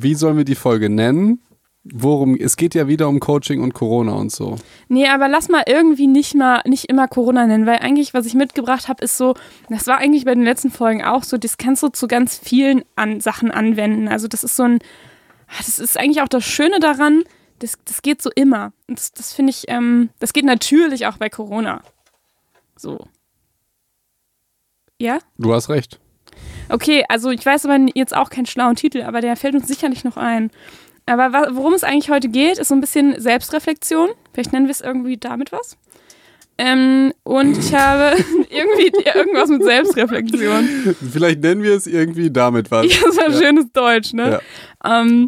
Wie sollen wir die Folge nennen? Worum, es geht ja wieder um Coaching und Corona und so. Nee, aber lass mal irgendwie nicht mal, nicht immer Corona nennen, weil eigentlich, was ich mitgebracht habe, ist so, das war eigentlich bei den letzten Folgen auch so, das kannst du zu ganz vielen an Sachen anwenden. Also das ist so ein, das ist eigentlich auch das Schöne daran, das, das geht so immer. Und das, das finde ich, ähm, das geht natürlich auch bei Corona. So. Ja? Du hast recht. Okay, also ich weiß aber jetzt auch keinen schlauen Titel, aber der fällt uns sicherlich noch ein. Aber worum es eigentlich heute geht, ist so ein bisschen Selbstreflexion. Vielleicht nennen wir es irgendwie damit was. Ähm, und ich habe irgendwie irgendwas mit Selbstreflexion. Vielleicht nennen wir es irgendwie damit was. Ja, so ein ja. schönes Deutsch, ne? Ja. Ähm,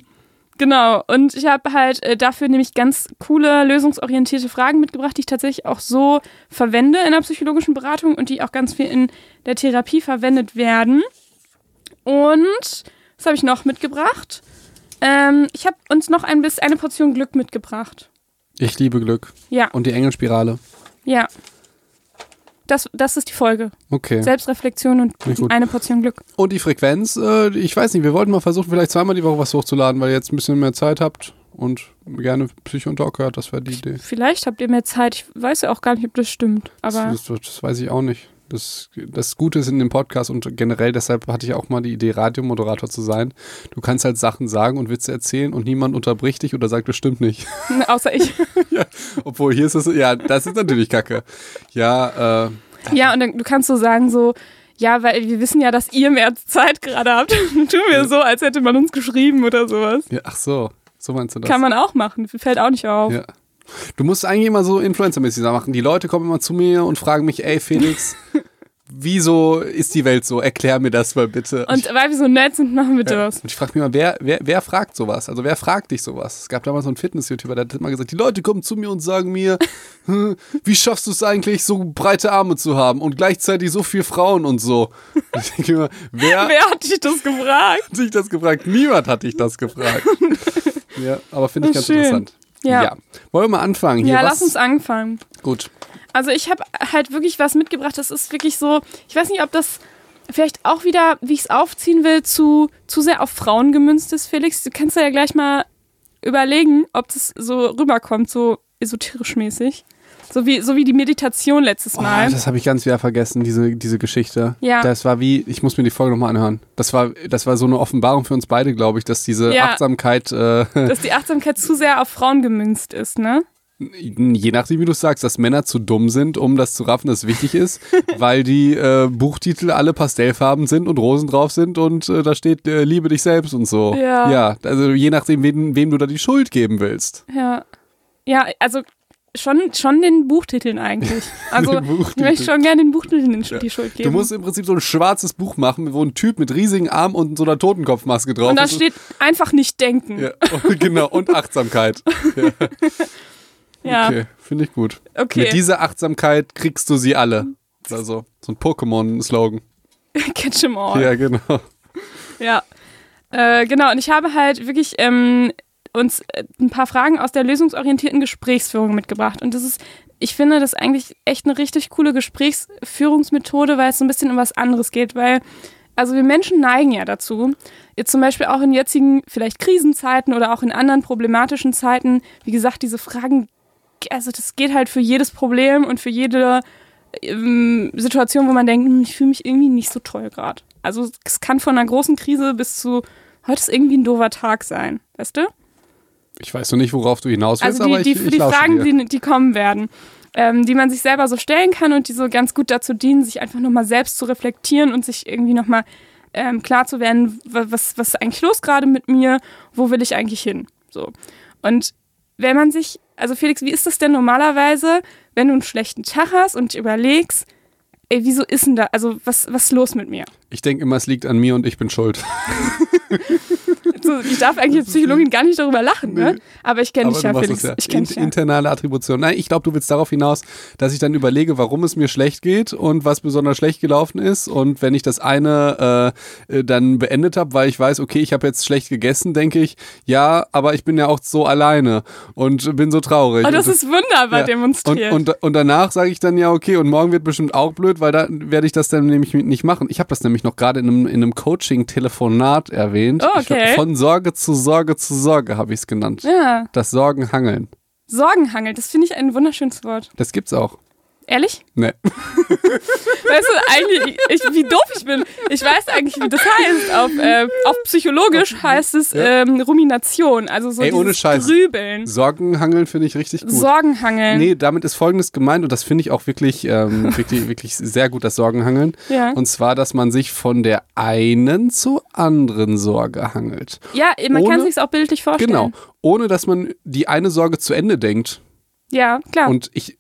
genau. Und ich habe halt äh, dafür nämlich ganz coole, lösungsorientierte Fragen mitgebracht, die ich tatsächlich auch so verwende in der psychologischen Beratung und die auch ganz viel in der Therapie verwendet werden. Und was habe ich noch mitgebracht? Ähm, ich habe uns noch ein bisschen eine Portion Glück mitgebracht. Ich liebe Glück. Ja. Und die Engelspirale. Ja. Das, das ist die Folge. Okay. Selbstreflexion und eine Portion Glück. Und die Frequenz, äh, ich weiß nicht, wir wollten mal versuchen, vielleicht zweimal die Woche was hochzuladen, weil ihr jetzt ein bisschen mehr Zeit habt und gerne Psycho und Talk hört, das wäre die Idee. Vielleicht habt ihr mehr Zeit, ich weiß ja auch gar nicht, ob das stimmt. Aber das, das, das weiß ich auch nicht. Das, das Gute ist in dem Podcast und generell, deshalb hatte ich auch mal die Idee, Radiomoderator zu sein. Du kannst halt Sachen sagen und Witze erzählen und niemand unterbricht dich oder sagt, das stimmt nicht. Außer ich. ja, obwohl hier ist es, ja, das ist natürlich kacke. Ja, äh. Ja, und dann, du kannst so sagen, so, ja, weil wir wissen ja, dass ihr mehr Zeit gerade habt. Tun wir so, als hätte man uns geschrieben oder sowas. Ja, ach so, so meinst du das. Kann man auch machen, fällt auch nicht auf. Ja. Du musst eigentlich immer so Influencer-mäßig machen. Die Leute kommen immer zu mir und fragen mich, ey Felix, wieso ist die Welt so? Erklär mir das mal bitte. Und weil wir so nett sind, machen wir ja. das. Und ich frage mich mal, wer, wer, wer fragt sowas? Also wer fragt dich sowas? Es gab damals so einen Fitness-YouTuber, der hat immer gesagt, die Leute kommen zu mir und sagen mir, hm, wie schaffst du es eigentlich, so breite Arme zu haben und gleichzeitig so viele Frauen und so? ich denke immer, wer, wer hat dich das gefragt? Hat dich das gefragt? Niemand hat dich das gefragt. ja, aber finde ich ganz schön. interessant. Ja. ja. Wollen wir mal anfangen? Hier, ja, was? lass uns anfangen. Gut. Also ich habe halt wirklich was mitgebracht. Das ist wirklich so, ich weiß nicht, ob das vielleicht auch wieder, wie ich es aufziehen will, zu, zu sehr auf Frauen gemünzt ist, Felix. Du kannst ja gleich mal überlegen, ob das so rüberkommt, so esoterisch mäßig. So wie, so wie die Meditation letztes Mal. Oh, das habe ich ganz wieder vergessen, diese, diese Geschichte. Ja. Das war wie, ich muss mir die Folge nochmal anhören. Das war, das war so eine Offenbarung für uns beide, glaube ich, dass diese ja. Achtsamkeit. Äh, dass die Achtsamkeit zu sehr auf Frauen gemünzt ist, ne? Je nachdem, wie du sagst, dass Männer zu dumm sind, um das zu raffen, dass es wichtig ist, weil die äh, Buchtitel alle Pastellfarben sind und Rosen drauf sind und äh, da steht äh, Liebe dich selbst und so. Ja. Ja, also je nachdem, wem, wem du da die Schuld geben willst. Ja. Ja, also schon, schon den Buchtiteln eigentlich. Also ich möchte schon gerne den Buchtiteln ja. die Schuld geben. Du musst im Prinzip so ein schwarzes Buch machen, wo ein Typ mit riesigen Armen und so einer Totenkopfmaske drauf ist. Und da steht einfach nicht denken. Ja, genau, und Achtsamkeit. ja. ja. Okay, finde ich gut. Okay. Mit dieser Achtsamkeit kriegst du sie alle. Also so ein Pokémon-Slogan. Catch 'em all. Ja, genau. Ja. Äh, genau, und ich habe halt wirklich ähm, uns äh, ein paar Fragen aus der lösungsorientierten Gesprächsführung mitgebracht. Und das ist, ich finde das eigentlich echt eine richtig coole Gesprächsführungsmethode, weil es so ein bisschen um was anderes geht, weil also wir Menschen neigen ja dazu, jetzt zum Beispiel auch in jetzigen vielleicht Krisenzeiten oder auch in anderen problematischen Zeiten, wie gesagt, diese Fragen, also das geht halt für jedes Problem und für jede ähm, Situation, wo man denkt, hm, ich fühle mich irgendwie nicht so toll gerade. Also es kann von einer großen Krise bis zu, heute ist irgendwie ein doofer Tag sein, weißt du? Ich weiß noch nicht, worauf du hinaus willst, also die, aber die, ich, ich die Fragen, die, die kommen werden, ähm, die man sich selber so stellen kann und die so ganz gut dazu dienen, sich einfach nochmal selbst zu reflektieren und sich irgendwie nochmal ähm, klar zu werden, was, was ist eigentlich los gerade mit mir, wo will ich eigentlich hin? So. Und wenn man sich, also Felix, wie ist das denn normalerweise, wenn du einen schlechten Tag hast und überlegst, ey, wieso ist denn da, also was, was ist los mit mir? Ich denke immer, es liegt an mir und ich bin schuld. ich darf eigentlich als Psychologin gar nicht darüber lachen, ne? Aber ich kenne dich ja, Felix. Ja. Ich kenne dich ja. Internale Attribution. Nein, ich glaube, du willst darauf hinaus, dass ich dann überlege, warum es mir schlecht geht und was besonders schlecht gelaufen ist. Und wenn ich das eine äh, äh dann beendet habe, weil ich weiß, okay, ich habe jetzt schlecht gegessen, denke ich, ja, aber ich bin ja auch so alleine und bin so traurig. Oh, das und, ist wunderbar ja. demonstriert. Und, und, und danach sage ich dann, ja, okay, und morgen wird bestimmt auch blöd, weil da werde ich das dann nämlich nicht machen. Ich habe das nämlich nämlich noch gerade in einem, in einem Coaching-Telefonat erwähnt. Oh, okay. Von Sorge zu Sorge zu Sorge habe ich es genannt. Ja. Das Sorgenhangeln. Sorgenhangel, das finde ich ein wunderschönes Wort. Das gibt's auch. Ehrlich? Ne. Weißt du, eigentlich, ich, wie doof ich bin. Ich weiß eigentlich, wie das heißt. Auf, äh, auf psychologisch heißt es ähm, Rumination, also so Ey, ohne Scheiß. Grübeln. Sorgenhangeln finde ich richtig gut. Sorgenhangeln. Nee, damit ist folgendes gemeint und das finde ich auch wirklich, ähm, wirklich, wirklich sehr gut, das Sorgenhangeln. Ja. Und zwar, dass man sich von der einen zur anderen Sorge hangelt. ja, man kann ohne- sich auch bildlich vorstellen. Genau. Ohne dass man die eine Sorge zu Ende denkt. Ja, klar. Und ich,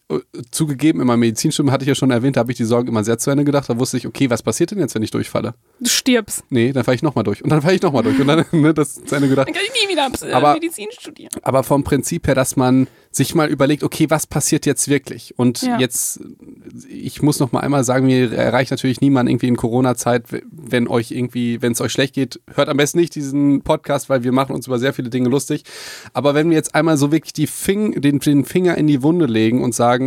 zugegeben, in meinem Medizinstudium hatte ich ja schon erwähnt, da habe ich die Sorge immer sehr zu Ende gedacht. Da wusste ich, okay, was passiert denn jetzt, wenn ich durchfalle? du stirbst. Nee, dann fahre ich nochmal durch. Und dann fahre ich nochmal durch. Und dann, ne, das zu Ende gedacht. Dann kann ich nie wieder äh, Aber- Medizin studieren. Aber vom Prinzip her, dass man sich mal überlegt, okay, was passiert jetzt wirklich? Und Ja. jetzt, ich muss noch mal einmal sagen, wir erreicht natürlich niemand irgendwie in Corona-Zeit, wenn euch irgendwie, wenn es euch schlecht geht, hört am besten nicht diesen Podcast, weil wir machen uns über sehr viele Dinge lustig. Aber wenn wir jetzt einmal so wirklich die Fing, den, den Finger in die Wunde legen und sagen,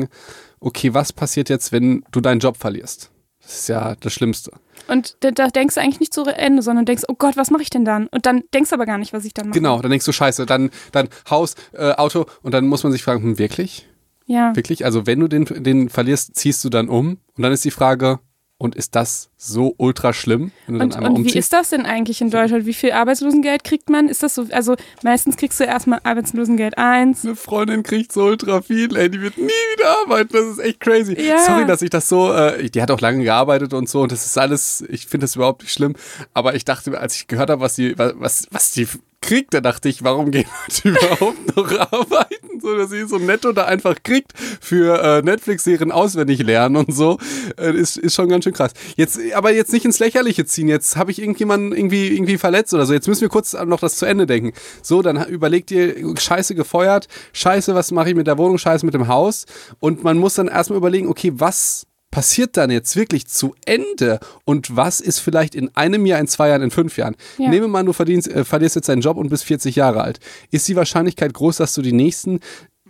okay, was passiert jetzt, wenn du deinen Job verlierst? Das ist ja das Schlimmste. Und da, da denkst du eigentlich nicht zu Ende, sondern denkst, oh Gott, was mache ich denn dann? Und dann denkst du aber gar nicht, was ich dann mache. Genau, dann denkst du, scheiße, dann, dann Haus, äh, Auto und dann muss man sich fragen, hm, wirklich? Ja. Wirklich? Also wenn du den, den verlierst, ziehst du dann um und dann ist die Frage, und ist das so ultra schlimm, Und, und wie ist das denn eigentlich in Deutschland? Wie viel Arbeitslosengeld kriegt man? Ist das so, also meistens kriegst du erstmal Arbeitslosengeld 1. Eine Freundin kriegt so ultra viel, ey, die wird nie wieder arbeiten. Das ist echt crazy. Ja. Sorry, dass ich das so, äh, die hat auch lange gearbeitet und so und das ist alles, ich finde das überhaupt nicht schlimm. Aber ich dachte, als ich gehört habe, was die, was, was die kriegt, da dachte ich, warum gehen Leute überhaupt noch arbeiten? So, dass sie so netto da einfach kriegt für äh, Netflix-Serien auswendig lernen und so. Äh, ist, ist schon ganz schön krass. Jetzt, aber jetzt nicht ins Lächerliche ziehen. Jetzt habe ich irgendjemanden irgendwie, irgendwie verletzt oder so. Jetzt müssen wir kurz noch das zu Ende denken. So, dann überlegt ihr, scheiße gefeuert, scheiße, was mache ich mit der Wohnung, scheiße mit dem Haus. Und man muss dann erstmal überlegen, okay, was passiert dann jetzt wirklich zu Ende und was ist vielleicht in einem Jahr, in zwei Jahren, in fünf Jahren? Ja. Nehme mal, du verdienst, äh, verlierst jetzt deinen Job und bist 40 Jahre alt. Ist die Wahrscheinlichkeit groß, dass du die nächsten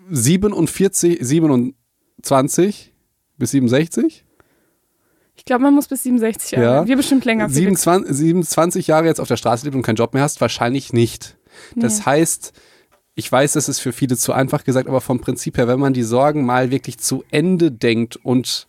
47, 27 bis 67? Ich glaube, man muss bis 67 Jahre. Ja. Wir bestimmt länger. Felix. 27, 27 Jahre jetzt auf der Straße lebst und keinen Job mehr hast? Wahrscheinlich nicht. Das Nee. heißt, ich weiß, das ist für viele zu einfach gesagt, aber vom Prinzip her, wenn man die Sorgen mal wirklich zu Ende denkt und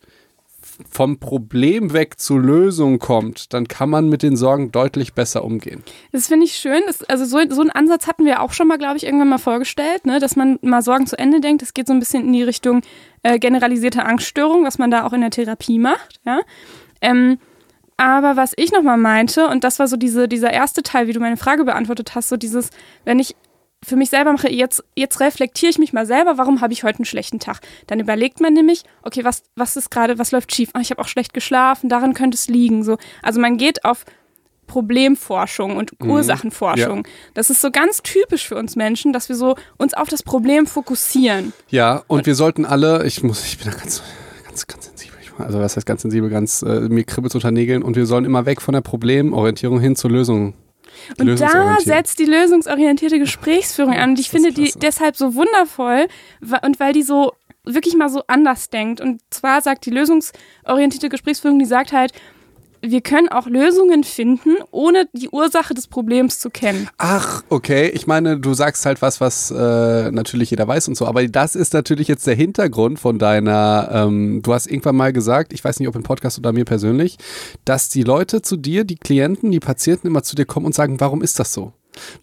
vom Problem weg zur Lösung kommt, dann kann man mit den Sorgen deutlich besser umgehen. Das finde ich schön. Das, also so, so einen Ansatz hatten wir auch schon mal, glaube ich, irgendwann mal vorgestellt, ne? dass man mal Sorgen zu Ende denkt. Das geht so ein bisschen in die Richtung äh, generalisierte Angststörung, was man da auch in der Therapie macht. Ja? Ähm, aber was ich nochmal meinte, und das war so diese, dieser erste Teil, wie du meine Frage beantwortet hast, so dieses, wenn ich für mich selber mache, jetzt, jetzt reflektiere ich mich mal selber, warum habe ich heute einen schlechten Tag? Dann überlegt man nämlich, okay, was, was ist gerade, was läuft schief? Ah, ich habe auch schlecht geschlafen, daran könnte es liegen. So. Also man geht auf Problemforschung und Ursachenforschung. Das ist so ganz typisch für uns Menschen, dass wir so uns auf das Problem fokussieren. Ja, und wir sollten alle, ich muss, ich bin da ganz, ganz, ganz sensibel. Ich- Also was heißt ganz sensibel, ganz, äh, mir kribbelt unter Nägeln und wir sollen immer weg von der Problemorientierung hin zur Lösung. Und da setzt die lösungsorientierte Gesprächsführung an. Und ich finde die deshalb so wundervoll und weil die so wirklich mal so anders denkt. Und zwar sagt die lösungsorientierte Gesprächsführung, die sagt halt, wir können auch Lösungen finden, ohne die Ursache des Problems zu kennen. Ach, okay. Ich meine, du sagst halt was, was äh, natürlich jeder weiß und so, aber das ist natürlich jetzt der Hintergrund von deiner, ähm, du hast irgendwann mal gesagt, ich weiß nicht, ob im Podcast oder mir persönlich, dass die Leute zu dir, die Klienten, die Patienten immer zu dir kommen und sagen, warum ist das so?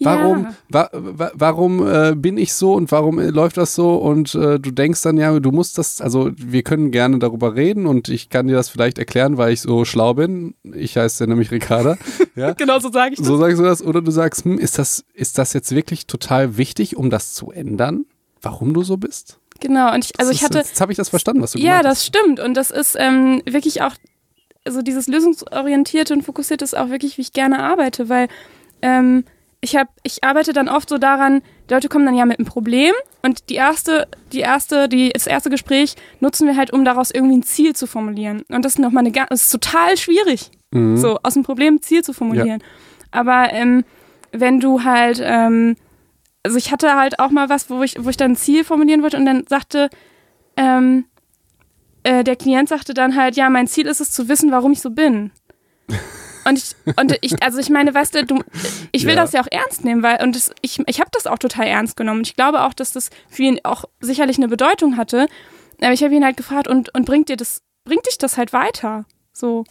Warum, Ja. wa, wa, warum äh, bin ich so und warum äh, läuft das so? Und äh, du denkst dann ja, du musst das, also wir können gerne darüber reden und ich kann dir das vielleicht erklären, weil ich so schlau bin. Ich heiße ja nämlich Ricarda. Ja? Genau so sage ich das. So sagst du das, oder du sagst, hm, ist das, ist das jetzt wirklich total wichtig, um das zu ändern? Warum du so bist? Genau. Und ich, also Das ich ist- hatte, Jetzt habe ich das verstanden, was du Ja, gemeint das stimmt. Und das ist ähm, wirklich auch, also dieses lösungsorientierte und fokussierte ist auch wirklich, wie ich gerne arbeite, weil ähm, ich habe, ich arbeite dann oft so daran, die Leute kommen dann ja mit einem Problem und die erste, die erste, die, das erste Gespräch nutzen wir halt, um daraus irgendwie ein Ziel zu formulieren. Und das ist nochmal eine, das ist total schwierig, Mhm. so aus dem Problem ein Ziel zu formulieren. Aber ähm, wenn du halt, ähm, also ich hatte halt auch mal was, wo ich, wo ich dann ein Ziel formulieren wollte und dann sagte, ähm, äh, der Klient sagte dann halt, ja, mein Ziel ist es zu wissen, warum ich so bin. Und ich, und ich, also ich meine, weißt du, du ich will Ja. das ja auch ernst nehmen, weil, und das, ich, ich habe das auch total ernst genommen. Ich glaube auch, dass das für ihn auch sicherlich eine Bedeutung hatte. Aber ich habe ihn halt gefragt, und, und bringt dir das, bringt dich das halt weiter? So.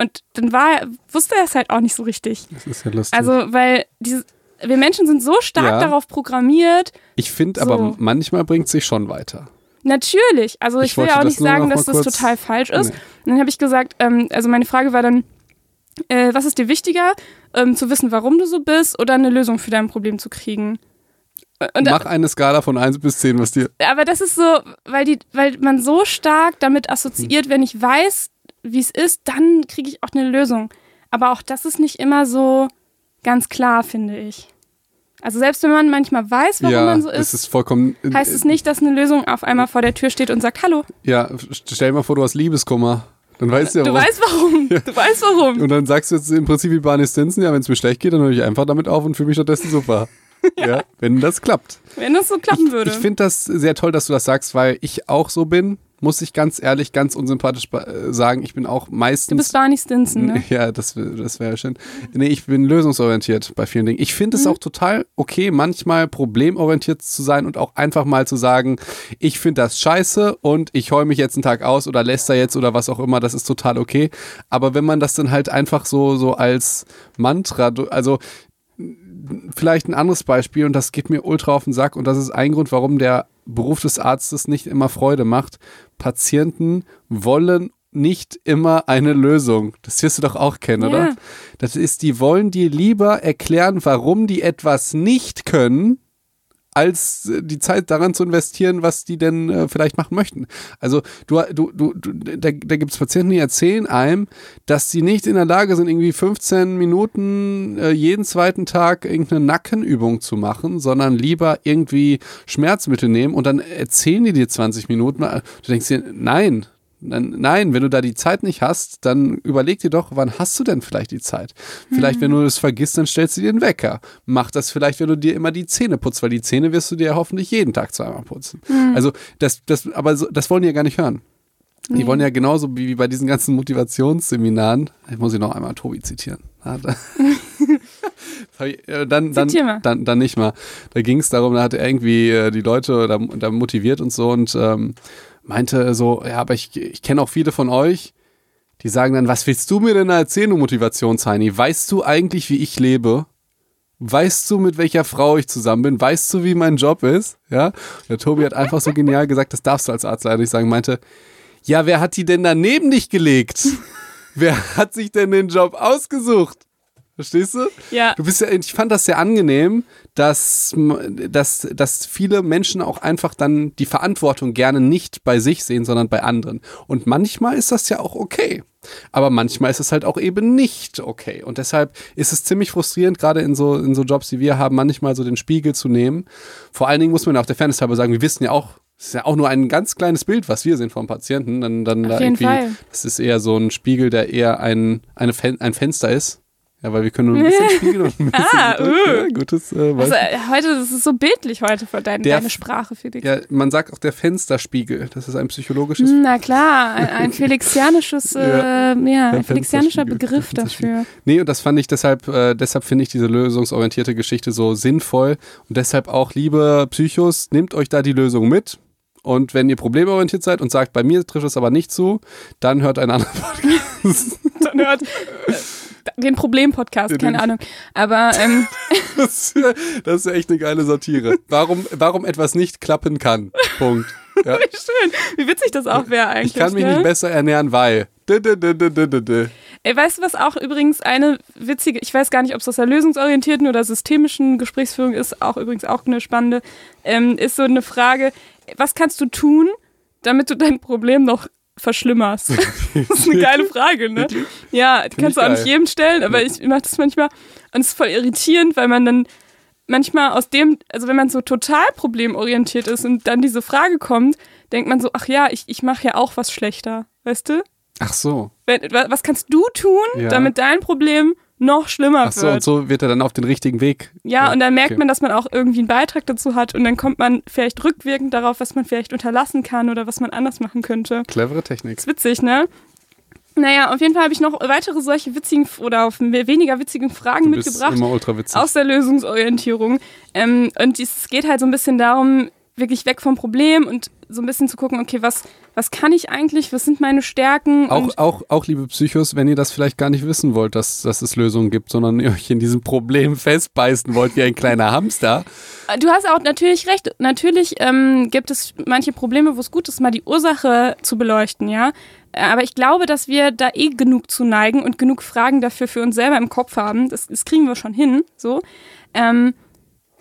Und dann war er, wusste er es halt auch nicht so richtig. Das ist ja lustig. Also, weil diese, wir Menschen sind so stark Ja. darauf programmiert. ich finde so. aber manchmal bringt sich schon weiter. Natürlich. Also ich, Ich will ja auch nicht sagen, dass das total falsch ist. Nee. Und dann habe ich gesagt, ähm, also meine Frage war dann, äh, was ist dir wichtiger, ähm, zu wissen, warum du so bist oder eine Lösung für dein Problem zu kriegen? Und, Mach eine Skala von 1 bis 10, was dir. aber das ist so, weil, die, weil man so stark damit assoziiert, wenn ich weiß, wie es ist, dann kriege ich auch eine Lösung. Aber auch das ist nicht immer so ganz klar, finde ich. Also selbst wenn man manchmal weiß, warum ja, man so es ist, ist vollkommen. heißt es nicht, dass eine Lösung auf einmal vor der Tür steht und sagt, hallo, Ja, stell dir mal vor, du hast Liebeskummer. Dann weißt du ja, du warum. weißt warum, du weißt warum. Und dann sagst du jetzt im Prinzip wie Barney Stinson, ja, wenn es mir schlecht geht, dann höre ich einfach damit auf und fühle mich stattdessen super. ja. wenn das klappt. Wenn das so klappen würde. Ich finde das sehr toll, dass du das sagst, weil ich auch so bin, muss ich ganz ehrlich, ganz unsympathisch äh, sagen. Ich bin auch meistens. du bist Barney Stinson, ne? Ja, das, das wäre schön. Nee, ich bin lösungsorientiert bei vielen Dingen. Ich finde Mhm. es auch total okay, manchmal problemorientiert zu sein und auch einfach mal zu sagen, ich finde das scheiße und ich heule mich jetzt einen Tag aus oder lässt er jetzt oder was auch immer, das ist total okay. Aber wenn man das dann halt einfach so, so als Mantra, also vielleicht ein anderes Beispiel und das geht mir ultra auf den Sack und das ist ein Grund, warum der Beruf des Arztes nicht immer Freude macht. Patienten wollen nicht immer eine Lösung. Das wirst du doch auch kennen, Ja. oder? Das ist, die wollen dir lieber erklären, warum die etwas nicht können, als äh, die Zeit daran zu investieren, was die denn äh, vielleicht machen möchten. Also du, du, du, du da, da gibt es Patienten, die erzählen einem, dass sie nicht in der Lage sind, irgendwie 15 Minuten äh, jeden zweiten Tag irgendeine Nackenübung zu machen, sondern lieber irgendwie Schmerzmittel nehmen und dann erzählen die dir 20 Minuten. Du denkst dir, nein, nein, wenn du da die Zeit nicht hast, dann überleg dir doch, wann hast du denn vielleicht die Zeit? Vielleicht, wenn du es vergisst, dann stellst du dir einen Wecker. Mach das vielleicht, wenn du dir immer die Zähne putzt, weil die Zähne wirst du dir ja hoffentlich jeden Tag zweimal putzen. Also, das, das, aber so, das wollen die ja gar nicht hören. Die wollen ja genauso wie, wie bei diesen ganzen Motivationsseminaren, ich muss ich noch einmal Tobi zitieren. Äh, dann, dann, Zitier mal. dann, dann nicht mal. Da ging es darum, da hat er irgendwie äh, die Leute da, da motiviert und so und ähm, meinte so, ja, aber ich, ich kenne auch viele von euch, die sagen dann, was willst du mir denn da erzählen, du Motivationsheini? Weißt du eigentlich, wie ich lebe? Weißt du, mit welcher Frau ich zusammen bin? Weißt du, wie mein Job ist? Ja. Der Tobi hat einfach so genial gesagt, das darfst du als Arzt leider nicht sagen, meinte, ja, wer hat die denn daneben dich gelegt? wer hat sich denn den Job ausgesucht? Verstehst du? Ja. Du bist ja, ich fand das sehr angenehm, dass, dass, dass viele Menschen auch einfach dann die Verantwortung gerne nicht bei sich sehen, sondern bei anderen. Und manchmal ist das ja auch okay. Aber manchmal ist es halt auch eben nicht okay. Und deshalb ist es ziemlich frustrierend, gerade in so, in so Jobs, wie wir haben, manchmal so den Spiegel zu nehmen. Vor allen Dingen muss man auch der Fairness halber sagen, wir wissen ja auch, es ist ja auch nur ein ganz kleines Bild, was wir sehen vom Patienten. Dann, dann Auf da irgendwie, Fall. das ist eher so ein Spiegel, der eher ein, eine Fen ein Fenster ist. Ja, weil wir können nur ein bisschen spiegeln und ein bisschen Ah, uh. ja, gutes äh, Also, äh, heute, das ist so bildlich heute für dein, Der- deine Sprache, Felix. Ja, man sagt auch der Fensterspiegel. Das ist ein psychologisches Na klar, ein, ein felixianisches, äh, ja, ein Ein felixianischer. Begriff Ein dafür. Nee, und das fand ich deshalb, äh, deshalb finde ich diese lösungsorientierte Geschichte so sinnvoll. Und deshalb auch, liebe Psychos, nehmt euch da die Lösung mit. Und wenn ihr problemorientiert seid und sagt, bei mir trifft es aber nicht zu, dann hört einen anderen Podcast. Dann hört äh, den Problem-Podcast, keine Ahnung. Aber ähm, Das, das ist ja echt eine geile Satire. Warum, warum etwas nicht klappen kann. Punkt. Ja. wie schön, wie witzig das auch wäre eigentlich. Ich kann mich ne? nicht besser ernähren, weil. Ey, weißt du, was auch übrigens eine witzige, ich weiß gar nicht, ob es aus der lösungsorientierten oder systemischen Gesprächsführung ist, auch übrigens auch eine spannende, ähm, ist so eine Frage, was kannst du tun, damit du dein Problem noch verschlimmerst? das ist eine geile Frage, ne? Ja, die kannst du auch nicht jedem stellen, aber ich mache das manchmal und es ist voll irritierend, weil man dann manchmal aus dem, also wenn man so total problemorientiert ist und dann diese Frage kommt, denkt man so, ach ja, ich, ich mache ja auch was schlechter, weißt du? Ach so. Wenn, wa- was kannst du tun, Ja. damit dein Problem noch schlimmer Ach so, wird? und so wird er dann auf den richtigen Weg. Ja, und dann merkt okay. man, dass man auch irgendwie einen Beitrag dazu hat und dann kommt man vielleicht rückwirkend darauf, was man vielleicht unterlassen kann oder was man anders machen könnte. Clevere Technik. ist witzig, ne? Naja, auf jeden Fall habe ich noch weitere solche witzigen oder weniger witzigen Fragen mitgebracht immer ultra witzig. aus der Lösungsorientierung. Ähm, und es geht halt so ein bisschen darum, wirklich weg vom Problem und so ein bisschen zu gucken, okay, was, was kann ich eigentlich, was sind meine Stärken? Auch, auch, auch, liebe Psychos, wenn ihr das vielleicht gar nicht wissen wollt, dass, dass es Lösungen gibt, sondern ihr euch in diesem Problem festbeißen wollt wie ein kleiner Hamster. du hast auch natürlich recht. Natürlich ähm, gibt es manche Probleme, wo es gut ist, mal die Ursache zu beleuchten, ja. Aber ich glaube, dass wir da eh genug zu neigen und genug Fragen dafür für uns selber im Kopf haben. Das, das kriegen wir schon hin, so. Ähm,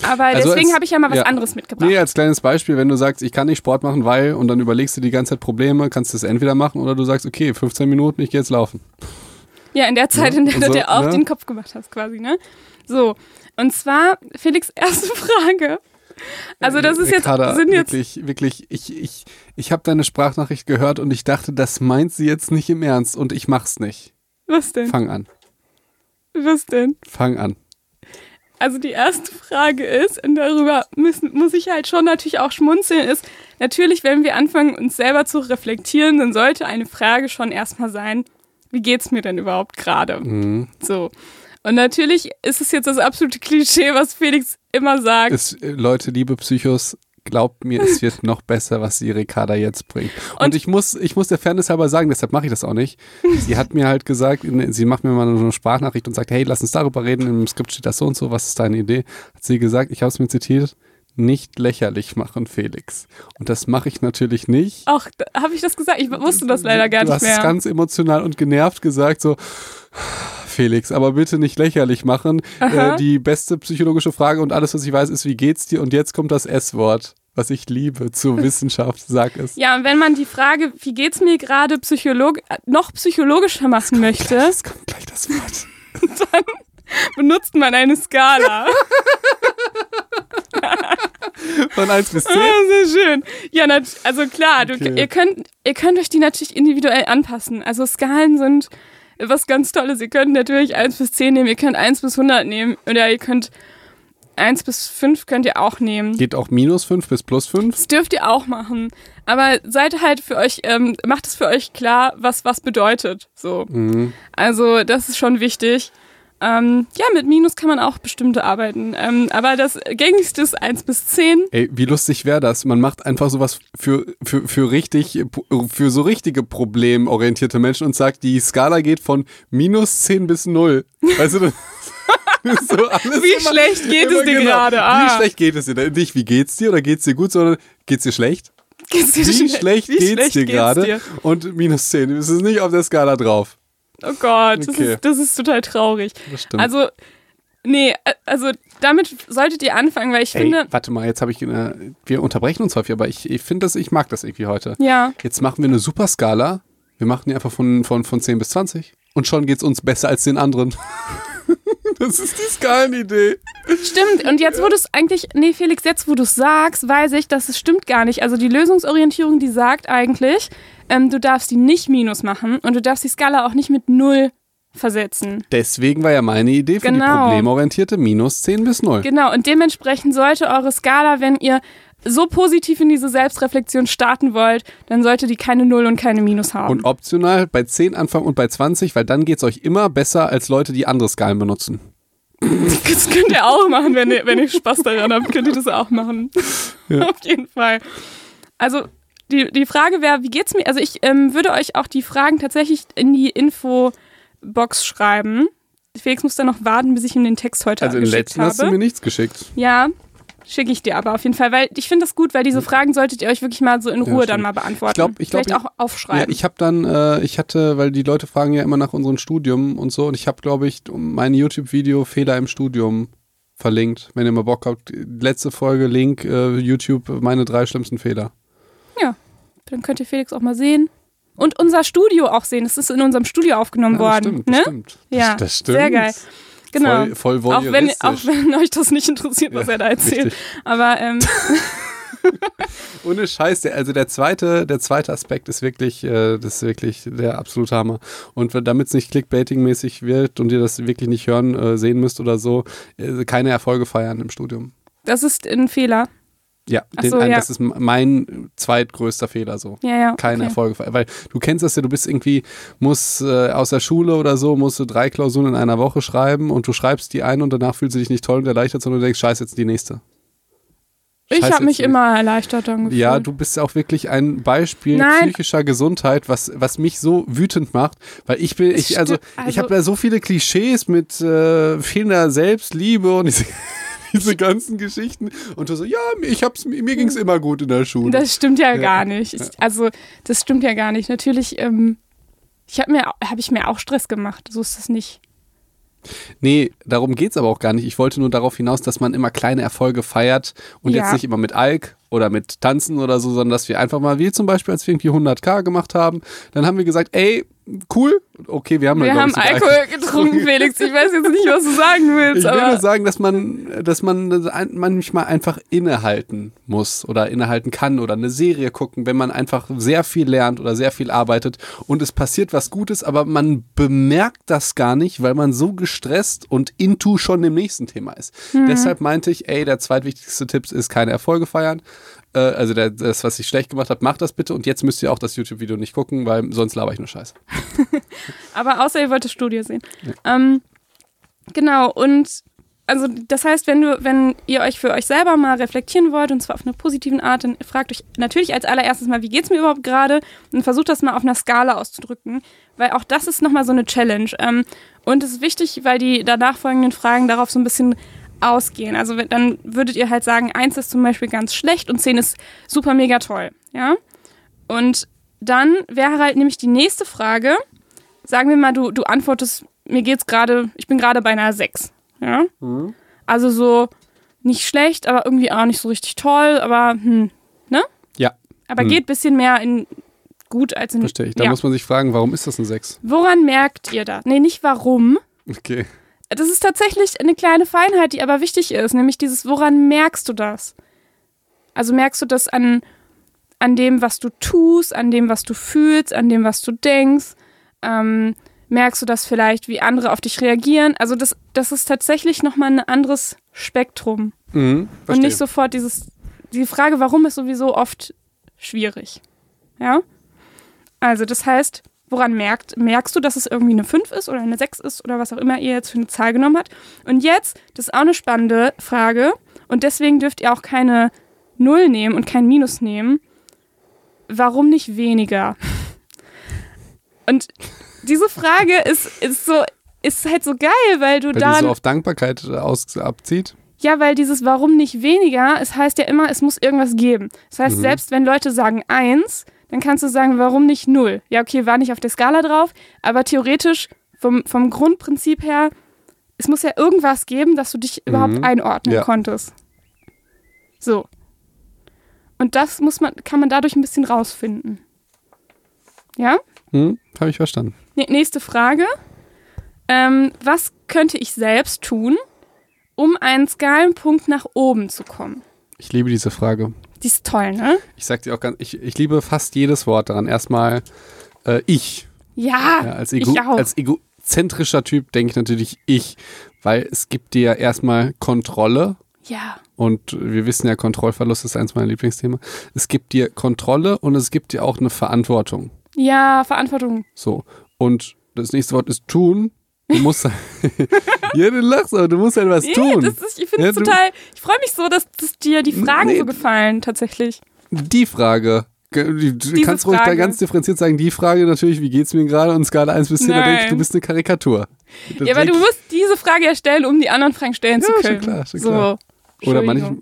aber Also deswegen habe ich ja mal was ja. anderes mitgebracht. Nee, als kleines Beispiel, wenn du sagst, ich kann nicht Sport machen, weil, und dann überlegst du die ganze Zeit Probleme, kannst du es entweder machen oder du sagst, okay, 15 Minuten, ich gehe jetzt laufen. Ja, in der Zeit, Ja, in der und du so, dir auch ne? den Kopf gemacht hast, quasi, ne? So. Und zwar, Felix, erste Frage. Also, das ist jetzt, Ricarda, sind jetzt, wirklich, wirklich, ich, ich, ich habe deine Sprachnachricht gehört und ich dachte, das meint sie jetzt nicht im Ernst und ich mach's nicht. was denn? Fang an, Was denn? fang an. Also, die erste Frage ist, und darüber müssen, muss ich halt schon natürlich auch schmunzeln, ist, natürlich, wenn wir anfangen, uns selber zu reflektieren, dann sollte eine Frage schon erstmal sein, wie geht's mir denn überhaupt gerade? Mhm. So. Und natürlich ist es jetzt das absolute Klischee, was Felix immer sagt. Es, äh, Leute, liebe Psychos, glaubt mir, es wird noch besser, was die Ricarda jetzt bringt. Und, Und- ich muss, ich muss der Fairness halber sagen, deshalb mache ich das auch nicht. Sie hat mir halt gesagt, sie macht mir mal so eine Sprachnachricht und sagt, hey, lass uns darüber reden, im Skript steht das so und so, was ist deine Idee? Hat sie gesagt, ich habe es mir zitiert, nicht lächerlich machen, Felix. Und das mache ich natürlich nicht. Ach, habe ich das gesagt? Ich wusste das leider gar du nicht hast mehr. es ganz emotional und genervt gesagt, so, Felix, aber bitte nicht lächerlich machen. Äh, die beste psychologische Frage und alles, was ich weiß, ist, wie geht's dir? Und jetzt kommt das S-Wort, was ich liebe, zur Wissenschaft, sag es. Ja, und wenn man die Frage, wie geht's mir gerade Psycholog noch psychologischer machen möchte, Es kommt gleich das Wort. benutzt man eine Skala. Von 1 bis 10. Ah, sehr schön. Ja, also klar, du, Okay. ihr, könnt, ihr könnt euch die natürlich individuell anpassen. Also Skalen sind was ganz Tolles. Ihr könnt natürlich 1 bis 10 nehmen, ihr könnt 1 bis 100 nehmen oder ihr könnt 1 bis 5 könnt ihr auch nehmen. Geht auch minus 5 bis plus 5. Das dürft ihr auch machen. Aber seid halt für euch, ähm, macht es für euch klar, was was bedeutet. So. Mhm. Also, das ist schon wichtig. Ähm, ja, mit Minus kann man auch bestimmte arbeiten. Ähm, aber das gängigste ist 1 bis 10. Ey, wie lustig wäre das? Man macht einfach sowas für, für, für richtig, für so richtige problemorientierte Menschen und sagt, die Skala geht von minus 10 bis 0. Weißt du, so alles Wie immer- schlecht geht es dir genau. gerade? Ah. Wie schlecht geht es dir? Nicht, wie geht's dir oder geht's dir gut, sondern geht's dir schlecht? Geht's dir Wie schle- schlecht wie geht's schlecht dir geht's gerade? dir? Und minus 10. Es ist nicht auf der Skala drauf. Oh Gott, das, Okay. ist, das ist total traurig. Das stimmt. Also, nee, äh, also damit solltet ihr anfangen, weil ich Ey, finde, warte mal, jetzt habe ich, äh, wir unterbrechen uns häufig, aber ich, ich finde das, ich mag das irgendwie heute. ja, Jetzt machen wir eine super Skala. Wir machen die einfach von, von, von 10 bis 20. Und schon geht's uns besser als den anderen. das ist die Skalenidee. stimmt. Und jetzt, wo du es eigentlich, nee, Felix, jetzt, wo du es sagst, weiß ich, dass es stimmt gar nicht. Also die Lösungsorientierung, die sagt eigentlich, ähm, du darfst die nicht Minus machen und du darfst die Skala auch nicht mit Null versetzen. Deswegen war ja meine Idee für die Genau. problemorientierte minus 10 bis 0. Genau, und dementsprechend sollte eure Skala, wenn ihr so positiv in diese Selbstreflexion starten wollt, dann sollte die keine Null und keine Minus haben. Und optional bei 10 anfangen und bei 20, weil dann geht's euch immer besser als Leute, die andere Skalen benutzen. Das könnt ihr auch machen, wenn ihr, wenn ihr Spaß daran habt, könnt ihr das auch machen. Auf jeden Fall. Also die, die Frage wäre, wie geht's mir? Also ich ähm, würde euch auch die Fragen tatsächlich in die Infobox schreiben. Felix muss dann noch warten, bis ich ihm den Text heute Also im letzten hast du habe. mir nichts geschickt. Ja, schicke ich dir aber auf jeden Fall, weil ich finde das gut, weil diese Fragen solltet ihr euch wirklich mal so in Ruhe dann stimmt. mal beantworten. Ich glaub- ich glaub, Vielleicht ich- auch aufschreiben. Ja, ich habe dann, äh, ich hatte, weil die Leute fragen ja immer nach unserem Studium und so, und ich habe, glaube ich, mein YouTube-Video Fehler im Studium verlinkt. Wenn ihr mal Bock habt, letzte Folge, Link, äh, YouTube, meine drei schlimmsten Fehler. Dann könnt ihr Felix auch mal sehen. Und unser Studio auch sehen. Es ist in unserem Studio aufgenommen Ja, das worden. stimmt, ne? das stimmt. Ja, das stimmt. sehr geil. Genau. Voll, voll auch, wenn, auch wenn euch das nicht interessiert, was Ja, er da erzählt. richtig. Aber ähm, Ohne Scheiß, der, also der zweite, der zweite Aspekt ist wirklich, äh, das ist wirklich der absolute Hammer. Und damit es nicht clickbaiting-mäßig wird und ihr das wirklich nicht hören, äh, sehen müsst oder so, äh, keine Erfolge feiern im Studium. das ist ein Fehler. Ja, den, so, ja. das ist mein zweitgrößter Fehler so. Ja, ja. Keine okay. Erfolge, weil du kennst das ja, du bist irgendwie, musst äh, aus der Schule oder so, musst du drei Klausuren in einer Woche schreiben und du schreibst die ein und danach fühlst du dich nicht toll und erleichtert, sondern du denkst, scheiße, jetzt die nächste. Ich Scheiße, habe mich jetzt- immer erleichtert dann gefühlt. Ja, du bist auch wirklich ein Beispiel Nein. psychischer Gesundheit, was, was mich so wütend macht, weil ich bin, ich, also, stimmt, ich also- habe ja so viele Klischees mit äh, fehlender Selbstliebe und diese, diese ganzen Geschichten und du so, ja, ich hab's, mir ging's immer gut in der Schule. Das stimmt ja, Ja. gar nicht. Ich, also, das stimmt ja gar nicht. Natürlich, ähm, ich habe mir, habe ich mir auch Stress gemacht. So ist das nicht. Nee, darum geht's aber auch gar nicht. Ich wollte nur darauf hinaus, dass man immer kleine Erfolge feiert und Ja. jetzt nicht immer mit Alk oder mit Tanzen oder so, sondern dass wir einfach mal, wie zum Beispiel, als wir irgendwie 100k gemacht haben, dann haben wir gesagt, ey, cool, okay, wir haben Wir haben Alkohol getrunken, Felix. Ich weiß jetzt nicht, was du sagen willst, Ich will nur sagen, dass man, dass man manchmal einfach innehalten muss oder innehalten kann oder eine Serie gucken, wenn man einfach sehr viel lernt oder sehr viel arbeitet und es passiert was Gutes, aber man bemerkt das gar nicht, weil man so gestresst und into schon im nächsten Thema ist. Deshalb meinte ich, ey, der zweitwichtigste Tipp ist keine Erfolge feiern. Äh, Also der, das, was ich schlecht gemacht habe, macht das bitte und jetzt müsst ihr auch das YouTube-Video nicht gucken, weil sonst laber ich nur Scheiße. Aber außer ihr wollt das Studio sehen. Ähm, genau, und also das heißt, wenn du, wenn ihr euch für euch selber mal reflektieren wollt, und zwar auf eine positiven Art, dann fragt euch natürlich als allererstes mal, wie geht's mir überhaupt gerade? Und versucht das mal auf einer Skala auszudrücken. Weil auch das ist nochmal so eine Challenge. Ähm, und es ist wichtig, weil die danach folgenden Fragen darauf so ein bisschen ausgehen. Also dann würdet ihr halt sagen, eins ist zum Beispiel ganz schlecht und zehn ist super mega toll. Ja? Und dann wäre halt nämlich die nächste Frage, sagen wir mal, du, du antwortest, mir geht's gerade, ich bin gerade bei einer 6. Ja? Also so nicht schlecht, aber irgendwie auch nicht so richtig toll, aber hm, Ja, aber Hm. geht ein bisschen mehr in gut als in verstehe ich. Da ja. muss man sich fragen, warum ist das ein 6? Woran merkt ihr das? Nee, nicht warum. Okay. Das ist tatsächlich eine kleine Feinheit, die aber wichtig ist, nämlich dieses, woran merkst du das? Also merkst du das an, an dem, was du tust, an dem, was du fühlst, an dem, was du denkst? Ähm, merkst du das vielleicht, wie andere auf dich reagieren? Also das, das ist tatsächlich nochmal ein anderes Spektrum. Mhm, Und nicht sofort dieses, die Frage, warum ist sowieso oft schwierig. Ja? Also, das heißt, woran merkt, merkst du, dass es irgendwie eine 5 ist oder eine 6 ist oder was auch immer ihr jetzt für eine Zahl genommen habt? Und jetzt, das ist auch eine spannende Frage und deswegen dürft ihr auch keine 0 nehmen und kein Minus nehmen. Warum nicht weniger? Und diese Frage ist, ist so, ist halt so geil, weil du daran so auf Dankbarkeit äh, aus, abzieht. ja, weil dieses Warum nicht weniger, es heißt ja immer, es muss irgendwas geben. Das heißt, Mhm. selbst wenn Leute sagen eins, dann kannst du sagen, warum nicht null? Ja, okay, war nicht auf der Skala drauf, aber theoretisch vom, vom Grundprinzip her, es muss ja irgendwas geben, dass du dich überhaupt Mhm. einordnen Ja. konntest. So. Und das muss man, kann man dadurch ein bisschen rausfinden. Ja? Hm, Habe ich verstanden. Nächste Frage. Ähm, was könnte ich selbst tun, um einen Skalenpunkt nach oben zu kommen? Ich liebe diese Frage. Die ist toll, ne? Ich sag dir auch ganz, ich, ich liebe fast jedes Wort daran. Erstmal äh, ich. Ja, Ja, als, Ego, ich auch. als egozentrischer Typ denke ich natürlich ich, weil es gibt dir erstmal Kontrolle ja, und wir wissen ja, Kontrollverlust ist eins meiner Lieblingsthemen. Es gibt dir Kontrolle und es gibt dir auch eine Verantwortung. ja, Verantwortung. So. Und das nächste Wort ist tun. Du musst. ja, du lachst, aber du musst halt was Nee, tun. das ist, ich finde Ja, total, ich freue mich so, dass, dass dir die Fragen Nee. so gefallen, tatsächlich. Die Frage. Ge- Du du kannst ruhig da Frage. ganz differenziert sagen, die Frage natürlich, wie geht's mir gerade? Und Skala 1 bis 10, da denke ich, Nein. du bist eine Karikatur. Das Ja, aber du musst diese Frage ja stellen, um die anderen Fragen stellen zu Ja, schon können. klar, schon so. klar. Oder manchmal,